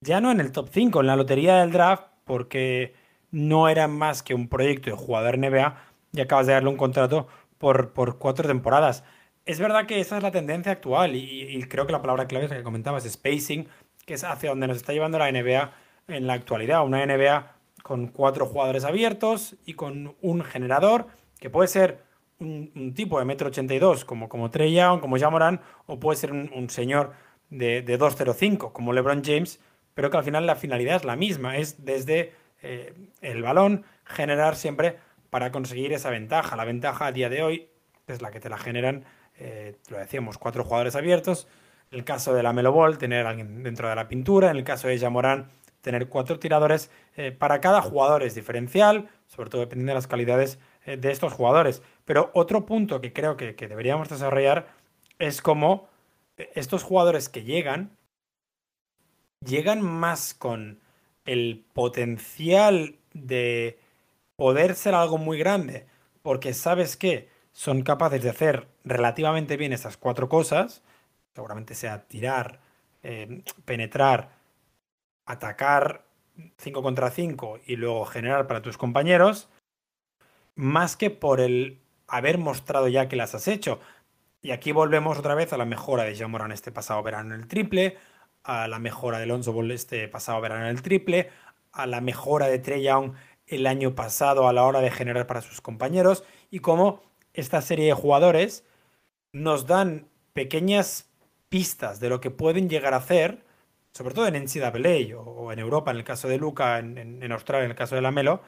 ya no en el top 5, en la lotería del draft, porque no era más que un proyecto de jugador NBA y acabas de darle un contrato por, por cuatro temporadas. Es verdad que esa es la tendencia actual y, creo que la palabra clave es que comentabas, spacing, que es hacia donde nos está llevando la NBA en la actualidad. Una NBA con cuatro jugadores abiertos y con un generador que puede ser un, tipo de metro 82 como, como Trey Young, como Jamoran, o puede ser un, señor de, de 2.05 como LeBron James, pero que al final la finalidad es la misma, es desde eh, el balón generar siempre para conseguir esa ventaja. La ventaja a día de hoy es la que te la generan, eh, lo decíamos, cuatro jugadores abiertos. En el caso de la Melo Ball, tener alguien dentro de la pintura. En el caso de Jamoran, tener cuatro tiradores eh, para cada jugador es diferencial, sobre todo dependiendo de las calidades eh, de estos jugadores. Pero otro punto que creo que, deberíamos desarrollar es cómo eh, estos jugadores que llegan, llegan más con el potencial de poder ser algo muy grande, porque sabes que son capaces de hacer relativamente bien estas cuatro cosas, seguramente sea tirar, penetrar, atacar 5 contra 5 y luego generar para tus compañeros, más que por el haber mostrado ya que las has hecho. Y aquí volvemos otra vez a la mejora de Jamoran este pasado verano en el triple, a la mejora de Lonzo Ball este pasado verano en el triple, a la mejora de Trey Young el año pasado a la hora de generar para sus compañeros y cómo esta serie de jugadores nos dan pequeñas pistas de lo que pueden llegar a hacer, sobre todo en NCAA o, en Europa, en el caso de Luca, en, Australia, en el caso de Lamelo,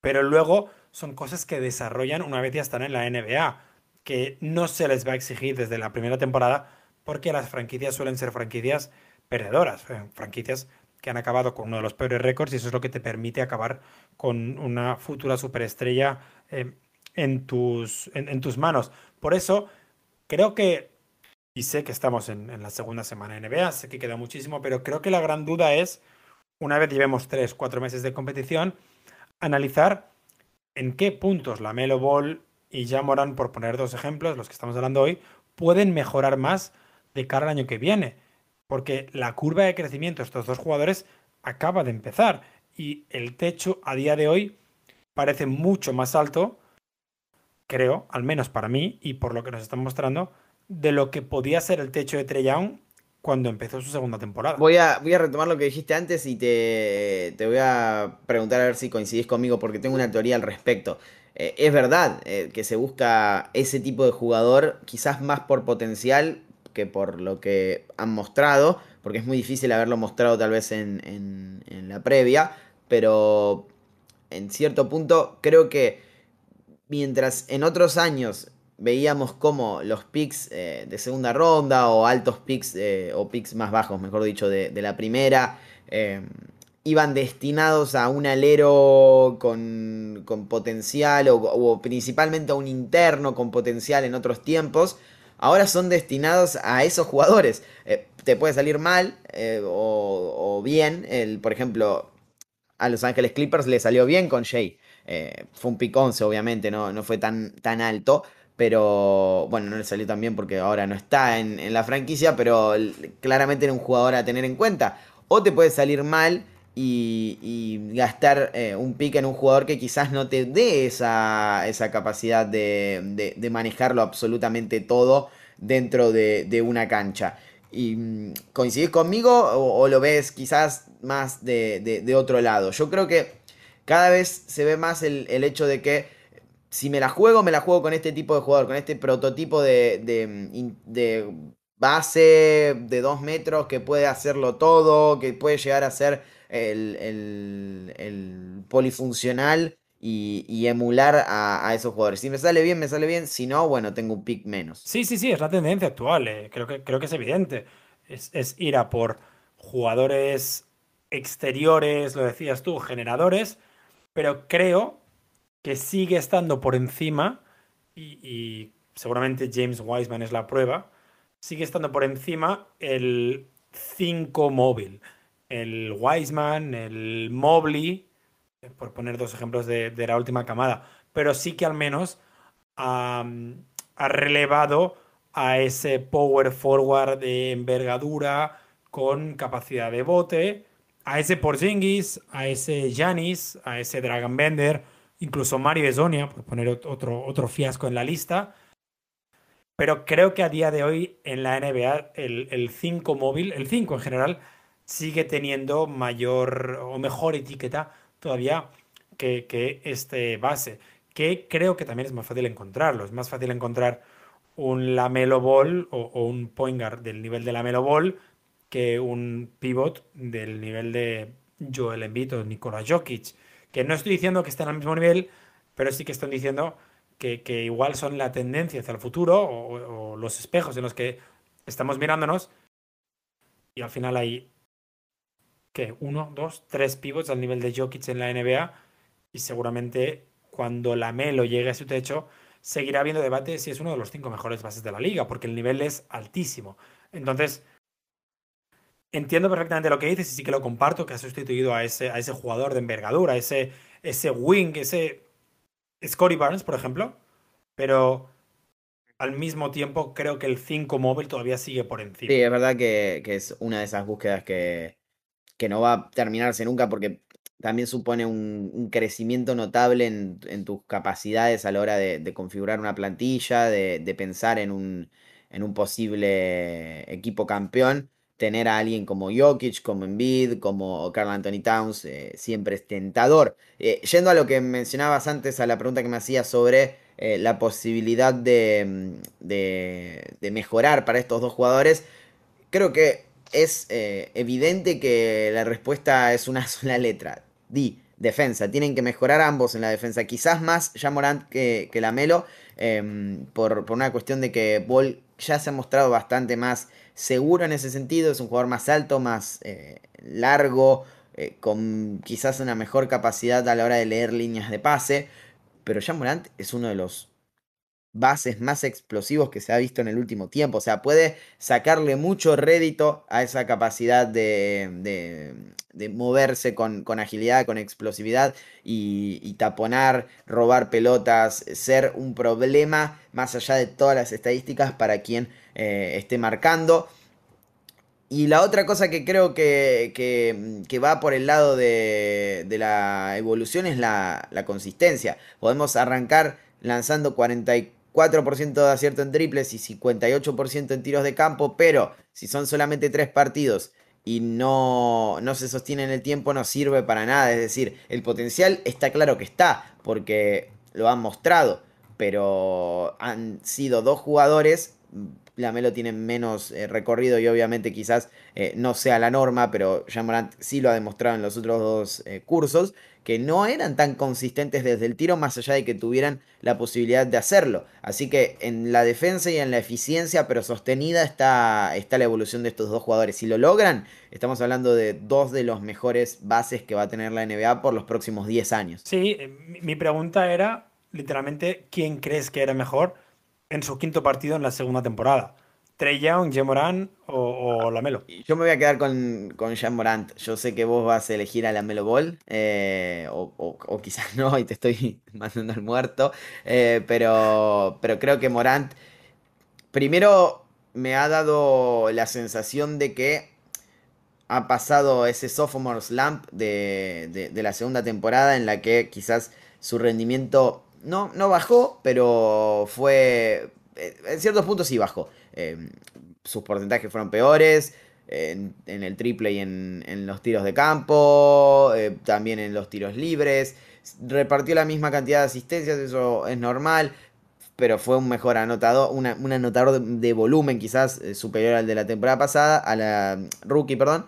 pero luego son cosas que desarrollan una vez ya están en la NBA, que no se les va a exigir desde la primera temporada, porque las franquicias suelen ser franquicias perdedoras, eh, franquicias que han acabado con uno de los peores récords y eso es lo que te permite acabar con una futura superestrella eh, en, tus, en, tus manos. Por eso creo que, y sé que estamos en, la segunda semana de NBA, sé que queda muchísimo, pero creo que la gran duda es, una vez llevemos tres, cuatro meses de competición, analizar en qué puntos la Melo Ball y Jamoran, por poner dos ejemplos, los que estamos hablando hoy, pueden mejorar más de cara al año que viene. Porque la curva de crecimiento de estos dos jugadores acaba de empezar y el techo a día de hoy parece mucho más alto, creo, al menos para mí y por lo que nos están mostrando, de lo que podía ser el techo de Young cuando empezó su segunda temporada. Voy a, voy a retomar lo que dijiste antes y te, te voy a preguntar a ver si coincidís conmigo porque tengo una teoría al respecto. Eh, es verdad eh, que se busca ese tipo de jugador, quizás más por potencial que por lo que han mostrado, porque es muy difícil haberlo mostrado tal vez en, en, la previa, pero en cierto punto creo que mientras en otros años veíamos como los picks eh, de segunda ronda o altos picks eh, o picks más bajos, mejor dicho, de, la primera, eh, iban destinados a un alero con, con potencial o, principalmente a un interno con potencial en otros tiempos. Ahora son destinados a esos jugadores. te puede salir mal o, bien. Por ejemplo, a Los Ángeles Clippers le salió bien con Shea. fue un pick 11, obviamente, no, no fue tan, tan alto pero bueno, no le salió tan bien porque ahora no está en, la franquicia, pero claramente era un jugador a tener en cuenta. O te puede salir mal y, gastar eh, un pick en un jugador que quizás no te dé esa, capacidad de, manejarlo absolutamente todo dentro de, una cancha. Y, mm, ¿Coincidís conmigo o, lo ves quizás más de, otro lado? Yo creo que cada vez se ve más el hecho de que si me la juego, me la juego con este tipo de jugador, con este prototipo de, de, base de dos metros que puede hacerlo todo, que puede llegar a ser el, el, polifuncional y, emular a, esos jugadores. Si me sale bien, me sale bien. Si no, bueno, tengo un pick menos. Sí, sí, sí, es la tendencia actual. Eh. Creo, que, creo que es evidente. Es, es ir a por jugadores exteriores, lo decías tú, generadores, pero creo que sigue estando por encima, y, seguramente James Wiseman es la prueba, sigue estando por encima el 5 móvil. El Wiseman, el Mobley, por poner dos ejemplos de, la última camada, pero sí que al menos ha, relevado a ese power forward de envergadura con capacidad de bote, a ese Porzingis, a ese Janis, a ese Dragon Bender incluso Mario Esonia, por poner otro, otro fiasco en la lista. Pero creo que a día de hoy en la NBA el 5 móvil, el 5 en general, sigue teniendo mayor o mejor etiqueta todavía que, este base. Que creo que también es más fácil encontrarlo. Es más fácil encontrar un Lamelo Ball o, un point guard del nivel de Lamelo Ball que un pivot del nivel de Joel Embiid o Nikola Jokic. Que no estoy diciendo que estén al mismo nivel, pero sí que están diciendo que, igual son la tendencia hacia el futuro o, los espejos en los que estamos mirándonos. Y al final hay, ¿qué? Uno, dos, tres pivots al nivel de Jokic en la NBA. Y seguramente cuando la Melo llegue a su techo, seguirá habiendo debate si es uno de los cinco mejores bases de la liga, porque el nivel es altísimo. Entonces, entiendo perfectamente lo que dices y sí que lo comparto, que ha sustituido a ese, a ese jugador de envergadura, ese, ese wing, ese Scotty Barnes, por ejemplo, pero al mismo tiempo creo que el 5 móvil todavía sigue por encima. Sí, es verdad que, es una de esas búsquedas que, que no va a terminarse nunca porque también supone un, crecimiento notable en, tus capacidades a la hora de, configurar una plantilla, de, pensar en un, en un, posible equipo campeón. Tener a alguien como Jokic, como Embiid, como Carl Anthony Towns, eh, siempre es tentador. Eh, yendo a lo que mencionabas antes, a la pregunta que me hacías sobre eh, la posibilidad de, de, mejorar para estos dos jugadores, creo que es evidente que la respuesta es una sola letra Di, defensa. Tienen que mejorar ambos en la defensa. Quizás más ya Morant que, que Lamelo. Em, por, una cuestión de que Ball ya se ha mostrado bastante más seguro en ese sentido. Es un jugador más alto, más eh, largo. Eh, con quizás una mejor capacidad a la hora de leer líneas de pase. Pero ya Morant es uno de los bases más explosivos que se ha visto en el último tiempo. O sea, puede sacarle mucho rédito a esa capacidad de, de, moverse con, con, agilidad, con explosividad y, taponar, robar pelotas, ser un problema más allá de todas las estadísticas para quien eh, esté marcando. Y la otra cosa que creo que, que, va por el lado de, de la evolución es la, la consistencia. Podemos arrancar lanzando 44 4% de acierto en triples y 58% en tiros de campo, pero si son solamente tres partidos y no, no se sostiene en el tiempo, no sirve para nada. Es decir, el potencial está claro que está, porque lo han mostrado, pero han sido dos jugadores. La Melo tiene menos eh, recorrido y obviamente quizás eh, no sea la norma, pero Jamorant sí lo ha demostrado en los otros dos eh, cursos que no eran tan consistentes desde el tiro, más allá de que tuvieran la posibilidad de hacerlo. Así que en la defensa y en la eficiencia, pero sostenida, está, está la evolución de estos dos jugadores. Si lo logran, estamos hablando de dos de los mejores bases que va a tener la NBA por los próximos 10 años. Sí, mi pregunta era literalmente, ¿quién crees que era mejor en su quinto partido en la segunda temporada? Trey Young, Jean o, Lamelo. Yo me voy a quedar con, con Jean Morant. Yo sé que vos vas a elegir a Lamelo Ball, eh, o, quizás no, y te estoy mandando al muerto. Eh, pero, pero creo que Morant, primero me ha dado la sensación de que ha pasado ese sophomore slump de, de, la segunda temporada en la que quizás su rendimiento no, no bajó, pero fue... Eh, en ciertos puntos sí bajó. Em, sus porcentajes fueron peores. En, el triple y en, los tiros de campo, eh, también en los tiros libres. Repartió la misma cantidad de asistencias, eso es normal, pero fue un mejor anotador, un anotador de, volumen quizás eh, superior al de la temporada pasada, a la rookie, perdón,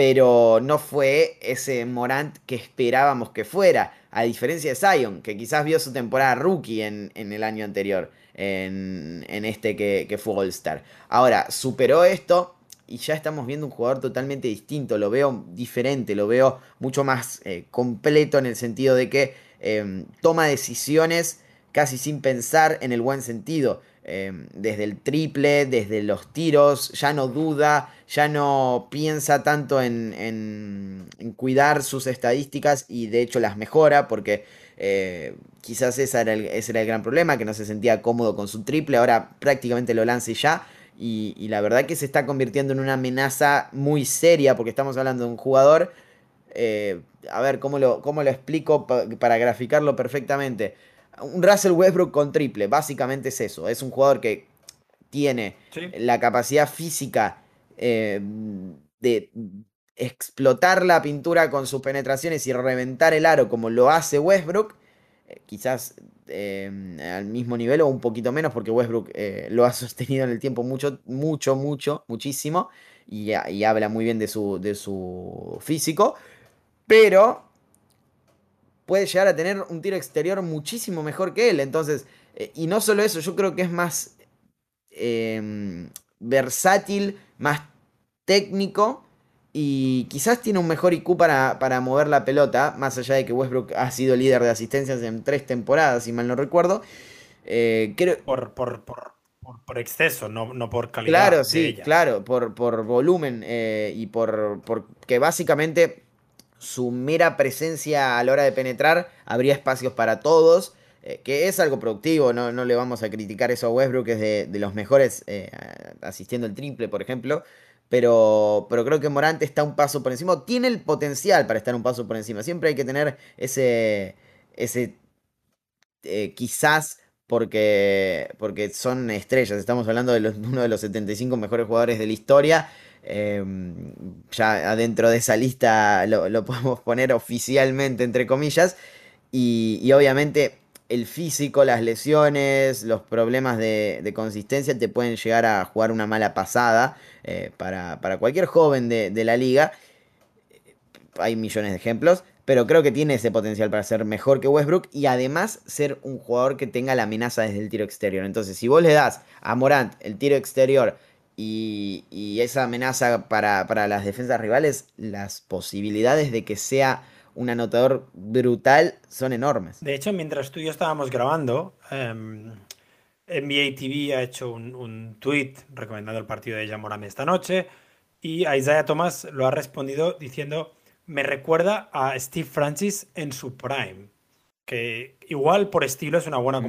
pero no fue ese Morant que esperábamos que fuera, a diferencia de Zion, que quizás vio su temporada rookie en el año anterior en, este que, fue All Star. Ahora, superó esto y ya estamos viendo un jugador totalmente distinto, lo veo diferente, lo veo mucho más eh, completo en el sentido de que em, toma decisiones casi sin pensar en el buen sentido. Em, desde el triple, desde los tiros, ya no duda, ya no piensa tanto en, en cuidar sus estadísticas y de hecho las mejora porque eh, quizás ese era, el, ese era el gran problema, que no se sentía cómodo con su triple, ahora prácticamente lo lance ya. Y, la verdad que se está convirtiendo en una amenaza muy seria, porque estamos hablando de un jugador, eh, a ver cómo lo, cómo lo explico para graficarlo perfectamente. Un Russell Westbrook con triple, básicamente es eso, es un jugador que tiene la capacidad física eh, de explotar la pintura con sus penetraciones y reventar el aro como lo hace Westbrook, eh, quizás em, al mismo nivel o un poquito menos, porque Westbrook eh, lo ha sostenido en el tiempo mucho, mucho, mucho, muchísimo, y, habla muy bien de su, de su físico, pero puede llegar a tener un tiro exterior muchísimo mejor que él, entonces, eh, y no solo eso, yo creo que es más em, versátil, más técnico, y quizás tiene un mejor IQ para, para, mover la pelota, más allá de que Westbrook ha sido líder de asistencias en tres temporadas, si mal no recuerdo. Eh, creo... por, por, por, por, exceso, no, no, por calidad. Claro, sí, claro, por, por volumen eh, y por, que básicamente su mera presencia a la hora de penetrar habría espacios para todos. Eh, que es algo productivo, no, no, le vamos a criticar eso a Westbrook, que es de, de los mejores asistiendo el triple, por ejemplo pero, pero creo que Morant está un paso por encima, tiene el potencial para estar un paso por encima. Siempre hay que tener ese, ese eh, quizás porque, porque son estrellas. Estamos hablando de uno de los 75 mejores jugadores de la historia. Em, ya adentro de esa lista lo, podemos poner oficialmente, entre comillas. y obviamente el físico, las lesiones, los problemas de, consistencia te pueden llegar a jugar una mala pasada eh, para, cualquier joven de, la liga. Hay millones de ejemplos, pero creo que tiene ese potencial para ser mejor que Westbrook y además ser un jugador que tenga la amenaza desde el tiro exterior. Entonces, si vos le das a Morant el tiro exterior y, esa amenaza para, para las defensas rivales, las posibilidades de que sea un anotador brutal son enormes. De hecho, mientras tú y yo estábamos grabando, NBA em, TV ha hecho un, un tweet recomendando el partido de Jamoran esta noche y Isaiah Thomas lo ha respondido diciendo me recuerda a Steve Francis en su prime, que igual por estilo es una buena mm.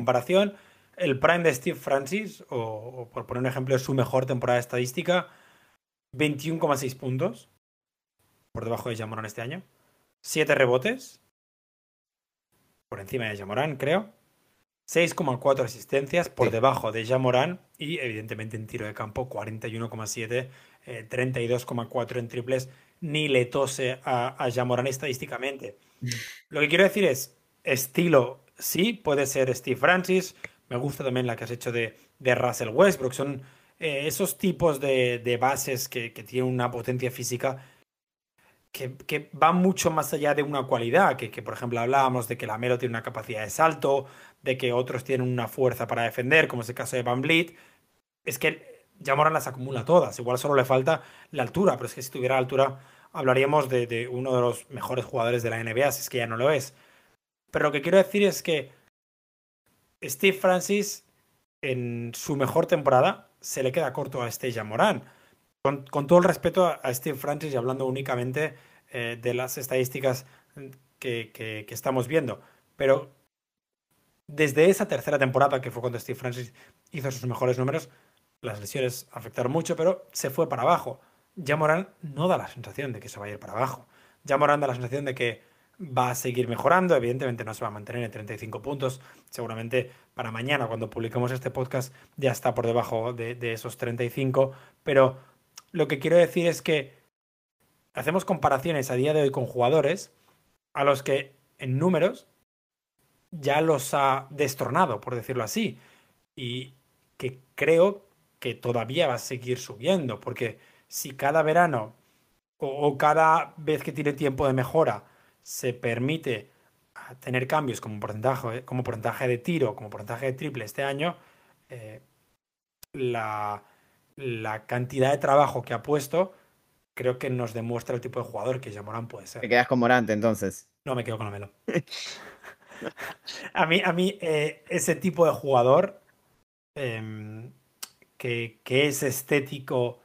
El prime de Steve Francis, o, por poner un ejemplo, es su mejor temporada estadística, 21,6 puntos, por debajo de Jamoran este año. 7 rebotes. Por encima de Jamorán, creo. 6,4 asistencias por debajo de Jamorán. Y evidentemente en tiro de campo 41,7. 32,4 eh, en triples. Ni le tose a, a Jamorán estadísticamente. Lo que quiero decir es, estilo, sí, puede ser Steve Francis. Me gusta también la que has hecho de, de Russell Westbrook. Son eh, esos tipos de, de bases que, que, tienen una potencia física que, va mucho más allá de una cualidad, que, por ejemplo hablábamos de que la Melo tiene una capacidad de salto, de que otros tienen una fuerza para defender, como es el caso de Van Vliet, es que Jamoran las acumula todas, igual solo le falta la altura, pero es que si tuviera altura hablaríamos de, de uno de los mejores jugadores de la NBA, si es que ya no lo es. Pero lo que quiero decir es que Steve Francis en su mejor temporada se le queda corto a este Jamoran con, todo el respeto a, Steve Francis y hablando únicamente eh, de las estadísticas que, estamos viendo, pero desde esa tercera temporada que fue cuando Steve Francis hizo sus mejores números, las lesiones afectaron mucho, pero se fue para abajo. Ya Morán no da la sensación de que se va a ir para abajo. Ya Morán da la sensación de que va a seguir mejorando. Evidentemente no se va a mantener en 35 puntos. Seguramente para mañana, cuando publiquemos este podcast, ya está por debajo de, esos 35. Pero lo que quiero decir es que hacemos comparaciones a día de hoy con jugadores a los que en números ya los ha destronado, por decirlo así. Y que creo que todavía va a seguir subiendo, porque si cada verano o, cada vez que tiene tiempo de mejora se permite tener cambios como porcentaje, como porcentaje de tiro, como porcentaje de triple este año, eh, la, la cantidad de trabajo que ha puesto, creo que nos demuestra el tipo de jugador que ya Morán puede ser. Te quedas con Morante entonces. No, me quedo con Melo. a mí, a mí eh, ese tipo de jugador em, que, que, es estético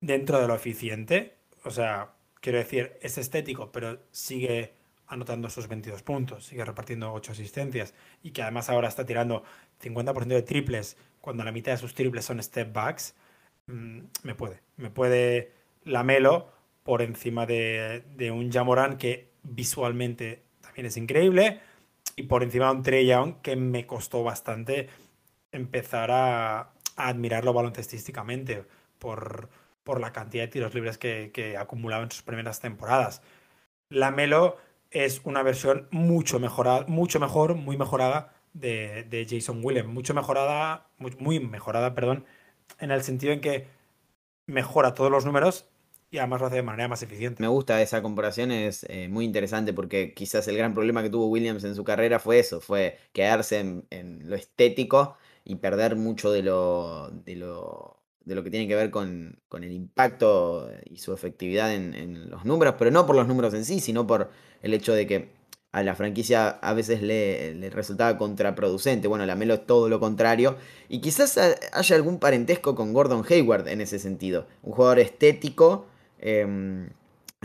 dentro de lo eficiente, o sea, quiero decir, es estético, pero sigue anotando sus 22 puntos, sigue repartiendo 8 asistencias y que además ahora está tirando 50% de triples cuando la mitad de sus triples son step backs. Mm, me puede. Me puede Lamelo por encima de, un Jamoran que visualmente también es increíble y por encima de un Trey Young que me costó bastante empezar a, admirarlo baloncestísticamente por, por la cantidad de tiros libres que, que acumulaba en sus primeras temporadas. Lamelo es una versión mucho mejorada, mucho mejor, muy mejorada de, Jason Williams, mucho mejorada, muy mejorada, perdón, en el sentido en que mejora todos los números y además lo hace de manera más eficiente. Me gusta esa comparación, es eh, muy interesante porque quizás el gran problema que tuvo Williams en su carrera fue eso, fue quedarse en, lo estético y perder mucho de lo, de lo, de lo que tiene que ver con, el impacto y su efectividad en, en los números, pero no por los números en sí, sino por el hecho de que a la franquicia a veces le, resultaba contraproducente. Bueno, la Melo es todo lo contrario. Y quizás haya algún parentesco con Gordon Hayward en ese sentido. Un jugador estético. Em,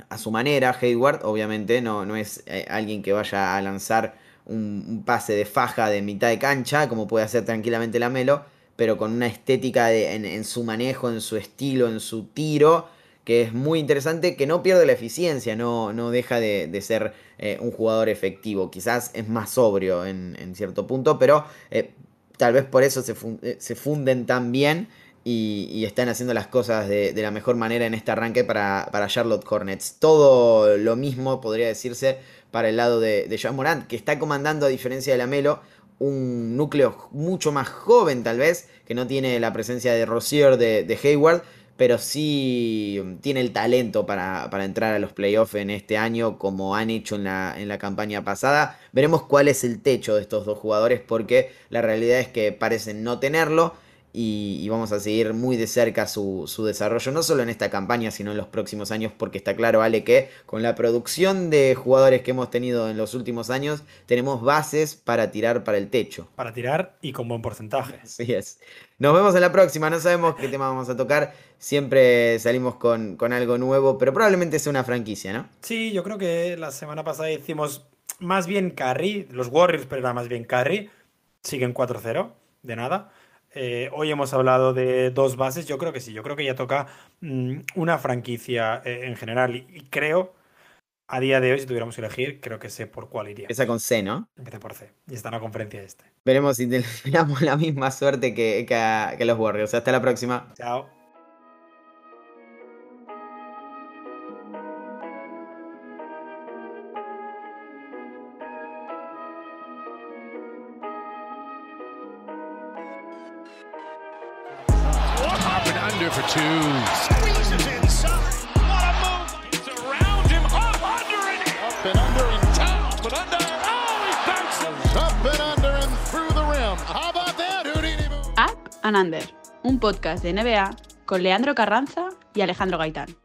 a su manera, Hayward, obviamente, no, no es eh, alguien que vaya a lanzar un, pase de faja de mitad de cancha, como puede hacer tranquilamente la Melo, pero con una estética en, su manejo, en su estilo, en su tiro, que es muy interesante, que no pierde la eficiencia, no, no deja de, ser eh, un jugador efectivo. Quizás es más sobrio en, cierto punto, pero eh, tal vez por eso se, se funden tan bien y, están haciendo las cosas de, la mejor manera en este arranque para, Charlotte Hornets. Todo lo mismo podría decirse para el lado de, de Jean Morant, que está comandando, a diferencia de la Melo, un núcleo mucho más joven tal vez, que no tiene la presencia de Rozier, de, Hayward, pero sí tiene el talento para, entrar a los playoffs en este año, como han hecho en la, en la campaña pasada. Veremos cuál es el techo de estos dos jugadores, porque la realidad es que parecen no tenerlo y, vamos a seguir muy de cerca su, desarrollo, no solo en esta campaña, sino en los próximos años, porque está claro, Ale, que con la producción de jugadores que hemos tenido en los últimos años, tenemos bases para tirar para el techo. Para tirar y con buen porcentaje. Así es. Nos vemos en la próxima, no sabemos qué tema vamos a tocar, siempre salimos con, con algo nuevo, pero probablemente sea una franquicia, ¿no? Sí, yo creo que la semana pasada hicimos más bien carry, los Warriors, pero era más bien carry, siguen 4-0, de nada. Eh, hoy hemos hablado de dos bases. Yo creo que sí, yo creo que ya toca mm, una franquicia eh, en general. Y, creo, a día de hoy, si tuviéramos que elegir, creo que sé por cuál iría. Esa con C, ¿no? Empieza por C. Y está en la conferencia este. Veremos si tenemos la misma suerte que, que los Warriors. Hasta la próxima. Chao. Squeezes inside. What a move. It's around him. Up under and Up and under and down. But under. Oh, he bounces. Up and under and through the rim. How about that, Houdini move? Up and Under. Un podcast de NBA con Leandro Carranza y Alejandro Gaitán.